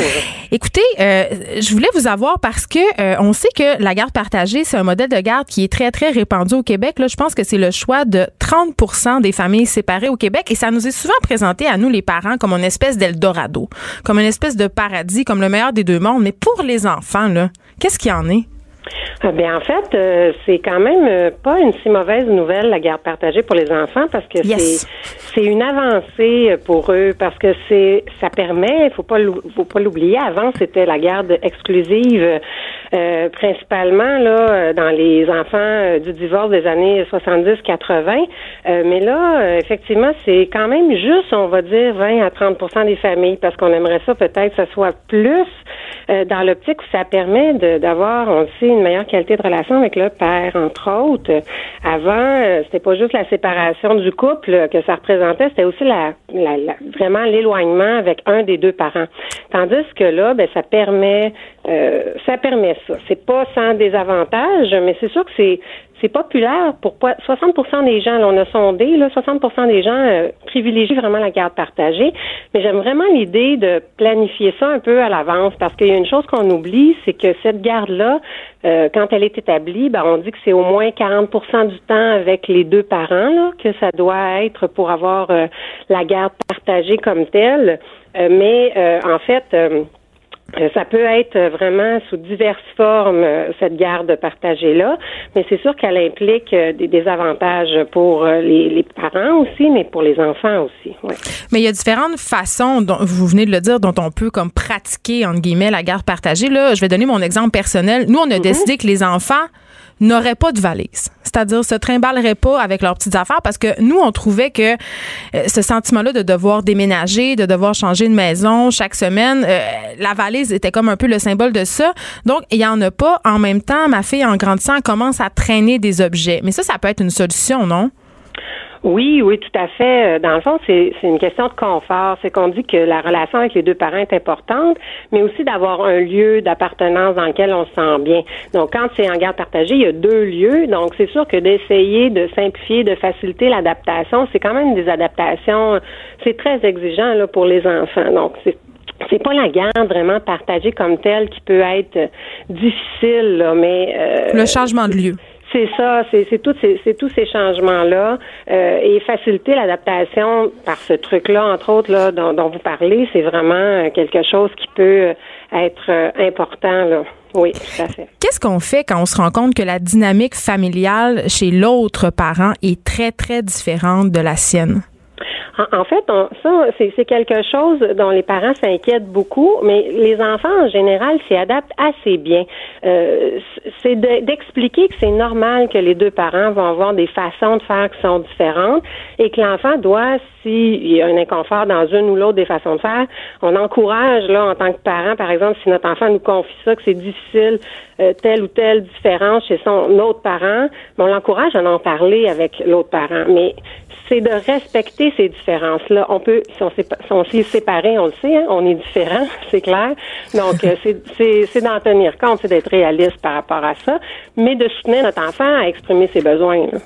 Écoutez, euh, je voulais vous avoir parce que euh, on sait que la garde partagée, c'est un modèle de garde qui est très, très répandu au Québec. Là, je pense que c'est le choix de 30% des familles séparées au Québec et ça nous est souvent présenté à nous, les parents, comme une espèce d'Eldorado, comme une espèce de paradis, comme le meilleur des deux mondes. Mais pour les enfants, là, qu'est-ce qu'il y en est? Ah, Ben en fait, euh, c'est quand même euh, pas une si mauvaise nouvelle la garde partagée pour les enfants parce que Yes. c'est une avancée euh, pour eux parce que c'est ça permet, faut pas faut pas l'oublier. Avant c'était la garde exclusive, euh, principalement là dans les enfants du divorce des années 70-80. Euh, mais là, effectivement, c'est quand même juste, on va dire 20 à 30% des familles parce qu'on aimerait ça peut-être que ce soit plus dans l'optique où ça permet de- d'avoir, on le sait, une meilleure qualité de relation avec le père, entre autres. Avant, euh, c'était pas juste la séparation du couple que ça représentait, c'était aussi la- vraiment l'éloignement avec un des deux parents. Tandis que là, ben, ça permet, euh, ça permet ça. C'est pas sans désavantage, mais c'est sûr que c'est c'est populaire pour pas- 60% des gens, là, on a sondé, là, 60% des gens euh, privilégient vraiment la garde partagée. Mais j'aime vraiment l'idée de planifier ça un peu à l'avance parce qu'il y a une chose qu'on oublie, c'est que cette garde-là, euh, quand elle est établie, ben, on dit que c'est au moins 40% du temps avec les deux parents là, que ça doit être pour avoir euh, la garde partagée comme telle. Euh, mais euh, en fait, euh, Ça peut être vraiment sous diverses formes, euh, cette garde partagée-là, mais c'est sûr qu'elle implique euh, des, des avantages pour euh, les, les parents aussi, mais pour les enfants aussi. Ouais. Mais il y a différentes façons, dont, vous venez de le dire, dont on peut comme pratiquer, entre guillemets, la garde partagée. Là, je vais donner mon exemple personnel. Nous, on a décidé que les enfants n'auraient pas de valise. C'est-à-dire se trimballeraient pas avec leurs petites affaires parce que nous, on trouvait que euh, ce sentiment-là de devoir déménager, de devoir changer de maison chaque semaine, euh, la valise était comme un peu le symbole de ça. Donc, il y en a pas. En même temps, ma fille, en grandissant, commence à traîner des objets. Mais ça, ça peut être une solution, non? Oui, oui, tout à fait. Euh, Dans le fond, c'est une question de confort. C'est qu'on dit que la relation avec les deux parents est importante, mais aussi d'avoir un lieu d'appartenance dans lequel on se sent bien. Donc, quand c'est en garde partagée, il y a deux lieux. Donc, c'est sûr que d'essayer de simplifier, de faciliter l'adaptation, c'est quand même des adaptations. C'est très exigeant là pour les enfants. Donc, c'est c'est pas la garde vraiment partagée comme telle qui peut être difficile, là, mais euh, Le changement de lieu. C'est ça, c'est c'est tous ces, c'est tous ces changements-là euh, et faciliter l'adaptation par ce truc-là, entre autres, là, dont, dont vous parlez, c'est vraiment euh, quelque chose qui peut euh, être euh, important, là. Oui, tout à fait. Qu'est-ce qu'on fait quand on se rend compte que la dynamique familiale chez l'autre parent est très, très différente de la sienne? En, en fait, on- ça, c'est quelque chose dont les parents s'inquiètent beaucoup, mais les enfants, en général, s'y adaptent assez bien. Euh, c'est de- d'expliquer que c'est normal que les deux parents vont avoir des façons de faire qui sont différentes et que l'enfant doit, s'il y a un inconfort dans une ou l'autre des façons de faire, on encourage, là, en tant que parent, par exemple, si notre enfant nous confie ça, que c'est difficile, euh, telle ou telle différence chez son autre parent, on l'encourage à en parler avec l'autre parent. Mais c'est de respecter ces différences-là. On peut, si on s'est si séparés, on le sait, hein, on est différents, (laughs) c'est clair. Donc, euh, c'est- d'en tenir compte, c'est d'être réaliste par rapport à ça, mais de soutenir notre enfant à exprimer ses besoins. là.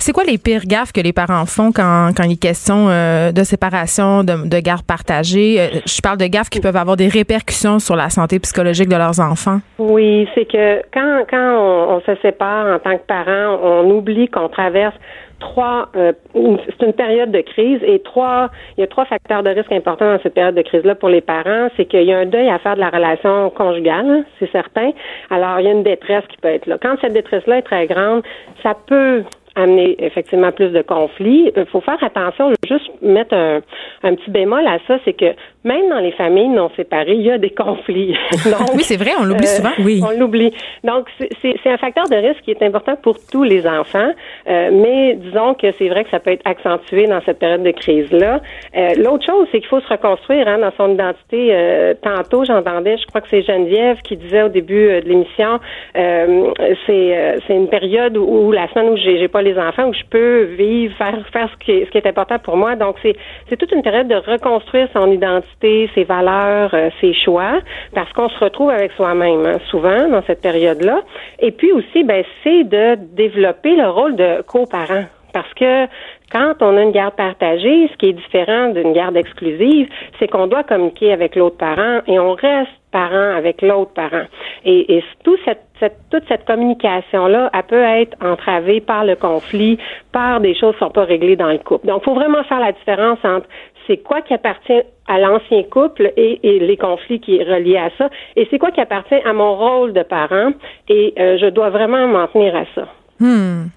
C'est quoi les pires gaffes que les parents font quand, quand il est question euh, de séparation, de, de garde partagée? Euh, je parle de gaffes qui peuvent avoir des répercussions sur la santé psychologique de leurs enfants. Oui, c'est que quand, quand on, on se sépare en tant que parent, on oublie qu'on traverse trois, euh, c'est une période de crise et trois, il y a trois facteurs de risque importants dans cette période de crise-là pour les parents. C'est qu'il y a un deuil à faire de la relation conjugale, hein, c'est certain. Alors, il y a une détresse qui peut être là. Quand cette détresse-là est très grande, ça peut amener effectivement plus de conflits. Il faut faire attention, je veux juste mettre un, un petit bémol à ça, c'est que même dans les familles non séparées, il y a des (laughs) conflits. Donc, Oui, c'est vrai, on l'oublie euh, souvent. Oui. On l'oublie. Donc, c'est- c'est c'est un facteur de risque qui est important pour tous les enfants, euh, mais disons que c'est vrai que ça peut être accentué dans cette période de crise-là. Euh, L'autre chose, c'est qu'il faut se reconstruire hein, dans son identité. Euh, tantôt, j'entendais, je crois que c'est Geneviève qui disait au début euh, de l'émission, euh, c'est euh, c'est une période où, où la semaine où j'ai j'ai pas enfants, où je peux vivre, faire, faire ce, qui est, ce qui est important pour moi. Donc, c'est c'est toute une période de reconstruire son identité, ses valeurs, euh, ses choix, parce qu'on se retrouve avec soi-même hein, souvent dans cette période-là. Et puis aussi, ben, c'est de développer le rôle de coparent. Parce que quand on a une garde partagée, ce qui est différent d'une garde exclusive, c'est qu'on doit communiquer avec l'autre parent et on reste parent avec l'autre parent. Et, et tout cette, cette- toute cette communication-là, elle peut être entravée par le conflit, par des choses qui ne sont pas réglées dans le couple. Donc, il faut vraiment faire la différence entre c'est quoi qui appartient à l'ancien couple et, et les conflits qui est reliés à ça, et c'est quoi qui appartient à mon rôle de parent, et euh, je dois vraiment m'en tenir à ça. Hmm.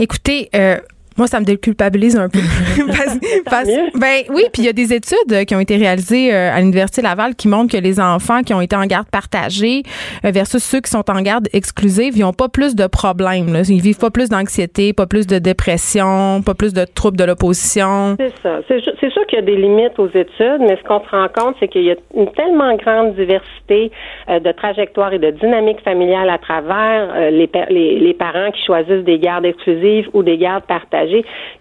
Écoutez, euh, moi, ça me déculpabilise un peu. (laughs) Parce- ben oui, puis il y a des études euh, qui ont été réalisées euh, à l'Université Laval qui montrent que les enfants qui ont été en garde partagée euh, versus ceux qui sont en garde exclusive, ils n'ont pas plus de problèmes. Là. Ils vivent pas plus d'anxiété, pas plus de dépression, pas plus de troubles de l'opposition. C'est ça. C'est sûr qu'il y a des limites aux études, mais ce qu'on se rend compte, c'est qu'il y a une tellement grande diversité de trajectoires et de dynamiques familiales à travers les, les parents qui choisissent des gardes exclusives ou des gardes partagées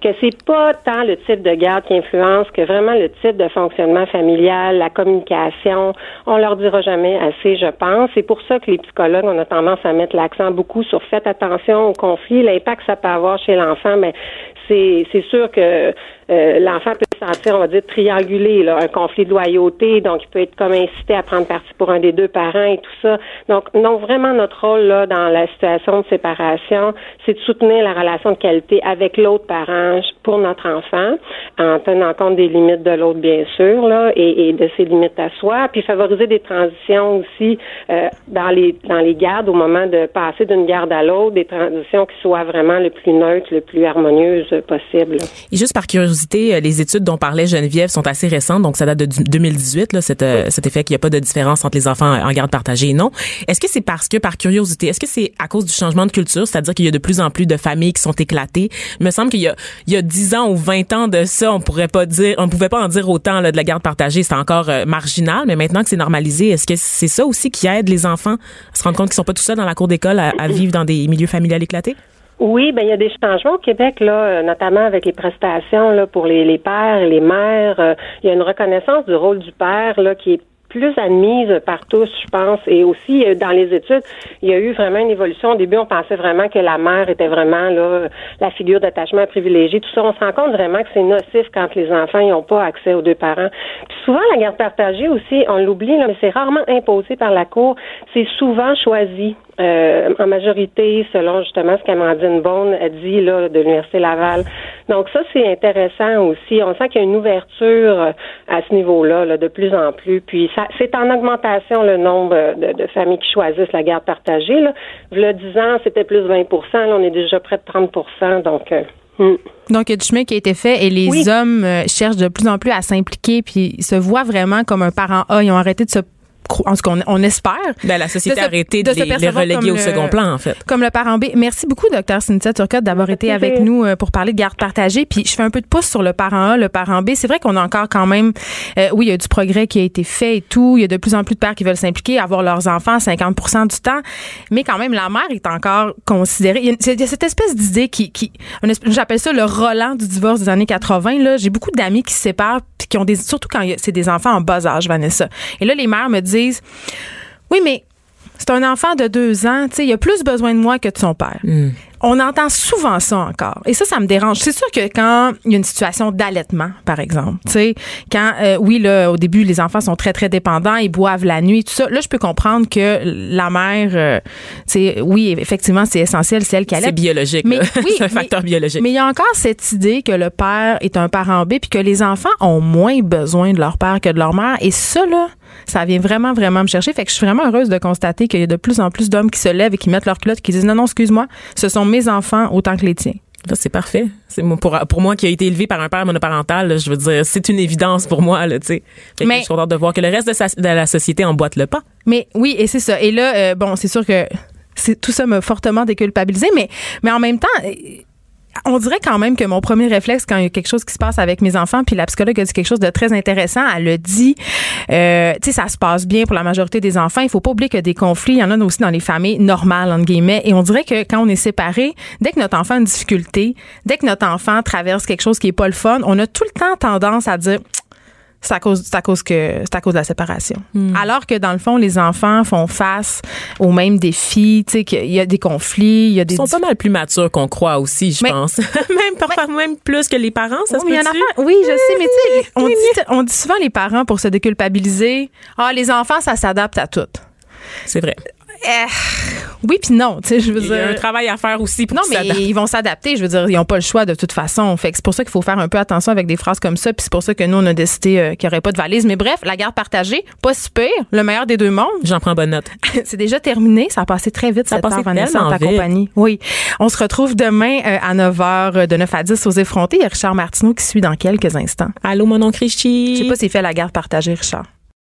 que c'est pas tant le type de garde qui influence que vraiment le type de fonctionnement familial, la communication. On leur dira jamais assez, je pense. C'est pour ça que les psychologues, on a tendance à mettre l'accent beaucoup sur faites attention au conflit, l'impact que ça peut avoir chez l'enfant, mais c'est c'est sûr que euh, l'enfant peut se sentir, on va dire, triangulé, là, un conflit de loyauté, donc il peut être comme incité à prendre parti pour un des deux parents et tout ça. Donc, non, vraiment, notre rôle là dans la situation de séparation, c'est de soutenir la relation de qualité avec l'autre parent pour notre enfant, en tenant compte des limites de l'autre, bien sûr, là, et, et de ses limites à soi, puis favoriser des transitions aussi euh, dans les dans les gardes au moment de passer d'une garde à l'autre, des transitions qui soient vraiment le plus neutres, le plus harmonieuses possible. Et juste par curiosité, euh, les études dont parlait Geneviève sont assez récentes, donc ça date de du- 2018, là, cet, euh, cet effet qu'il n'y a pas de différence entre les enfants en garde partagée et non. Est-ce que c'est parce que, par curiosité, est-ce que c'est à cause du changement de culture, c'est-à-dire qu'il y a de plus en plus de familles qui sont éclatées? Il me semble qu'il y a, il y a 10 ans ou 20 ans de ça, on pourrait pas dire, on pouvait pas en dire autant de la garde partagée, c'est encore euh, marginal, mais maintenant que c'est normalisé, est-ce que c'est ça aussi qui aide les enfants à se rendre compte qu'ils sont pas tout seuls dans la cour d'école à, à vivre dans des milieux familiales éclatés? Oui, ben il y a des changements au Québec là, euh, notamment avec les prestations là pour les, les pères les mères. Euh, Il y a une reconnaissance du rôle du père là qui est plus admise par tous, je pense, et aussi euh, dans les études, il y a eu vraiment une évolution. Au début, on pensait vraiment que la mère était vraiment là la figure d'attachement privilégiée, tout ça. On se rend compte vraiment que c'est nocif quand les enfants n'ont pas accès aux deux parents. Puis souvent, la garde partagée aussi, on l'oublie, mais c'est rarement imposé par la cour. C'est souvent choisi. Euh, en majorité, selon justement ce qu'Amandine Bone a dit là, de l'Université Laval. Donc ça, c'est intéressant aussi. On sent qu'il y a une ouverture euh, à ce niveau-là, là, de plus en plus. Puis ça, c'est en augmentation le nombre de, de familles qui choisissent la garde partagée. Là. Le 10 ans, c'était plus 20 Là, on est déjà près de 30 Donc, euh, hmm. Donc, il y a du chemin qui a été fait et les Oui. hommes euh, cherchent de plus en plus à s'impliquer puis ils se voient vraiment comme un parent A. Ils ont arrêté de se en tout cas, on, on espère. Ben, la société De a arrêté de les, les reléguer au le- second plan, en fait. Comme le parent B. Merci beaucoup, docteur Cynthia Turcotte, d'avoir été avec nous euh, pour parler de garde partagée. Puis je fais un peu de pouce sur le parent A, le parent B. C'est vrai qu'on a encore quand même, euh, oui, il y a du progrès qui a été fait et tout. Il y a de plus en plus de pères qui veulent s'impliquer, avoir leurs enfants 50 du temps. Mais quand même, la mère est encore considérée. Il y a, une- il y a cette espèce d'idée qui, qui j'appelle ça le Roland du divorce des années 80. Là, j'ai beaucoup d'amis qui se séparent puis qui ont des, surtout quand c'est des enfants en bas âge, Vanessa. Et là, les mères me disent, oui, mais c'est un enfant de deux ans, tu sais, il a plus besoin de moi que de son père. On entend souvent ça encore. Et ça, ça me dérange. C'est sûr que quand il y a une situation d'allaitement, par exemple, tu sais, quand, euh, oui, là, au début, les enfants sont très, très dépendants, ils boivent la nuit, tout ça. Là, je peux comprendre que la mère, euh, c'est, oui, effectivement, c'est essentiel, c'est elle qui C'est allaite. biologique. Mais là. (laughs) oui, c'est un mais- facteur biologique. Mais il y a encore cette idée que le père est un parent B puis que les enfants ont moins besoin de leur père que de leur mère. Et ça, là, ça vient vraiment, vraiment me chercher. Fait que je suis vraiment heureuse de constater qu'il y a de plus en plus d'hommes qui se lèvent et qui mettent leur culotte, qui disent non, non, excuse-moi, ce sont mes enfants autant que les tiens. C'est parfait. C'est pour, pour moi qui a été élevé par un père monoparental, là, je veux dire, c'est une évidence pour moi, là, tu sais. Mais- je suis contente de voir que le reste de, sa- de la société emboîte le pas. Mais oui, et c'est ça. Et là, euh, bon, c'est sûr que tout ça m'a fortement déculpabilisé, mais, mais en même temps, on dirait quand même que mon premier réflexe quand il y a quelque chose qui se passe avec mes enfants, puis la psychologue a dit quelque chose de très intéressant. Elle a dit, euh, tu sais, ça se passe bien pour la majorité des enfants. Il faut pas oublier que des conflits, il y en a aussi dans les familles normales entre guillemets. Et on dirait que quand on est séparés, dès que notre enfant a une difficulté, dès que notre enfant traverse quelque chose qui est pas le fun, on a tout le temps tendance à dire c'est à cause c'est à cause que c'est à cause de la séparation. Alors que dans le fond les enfants font face aux mêmes défis, tu sais qu'il y a des conflits, il y a des Ils sont pas mal plus matures qu'on croit aussi, je Mais- pense. (laughs) même parfois même plus que les parents, ça Oui, se affaire- oui, je sais, mais tu sais, on dit, on dit souvent les parents pour se déculpabiliser. Ah, les enfants, ça s'adapte à tout. C'est vrai. Eh, oui, puis non, tu sais, je veux Il y a un dire. travail à faire aussi pour Non, mais ils vont s'adapter. Je veux dire, ils n'ont pas le choix de toute façon. Fait que c'est pour ça qu'il faut faire un peu attention avec des phrases comme ça. Puis c'est pour ça que nous, on a décidé euh, qu'il n'y aurait pas de valise. Mais bref, la garde partagée, pas si pire, le meilleur des deux mondes. J'en prends bonne note. (laughs) c'est déjà terminé. Ça a passé très vite, Ça a cette heure, passé Vanessa, en ta vite. compagnie. Oui. On se retrouve demain euh, à 9h, de 9 à 10 aux effrontés. Il y a Richard Martineau qui suit dans quelques instants. Allô, mon oncle Richie. Je sais pas s'il fait la garde partagée, Richard.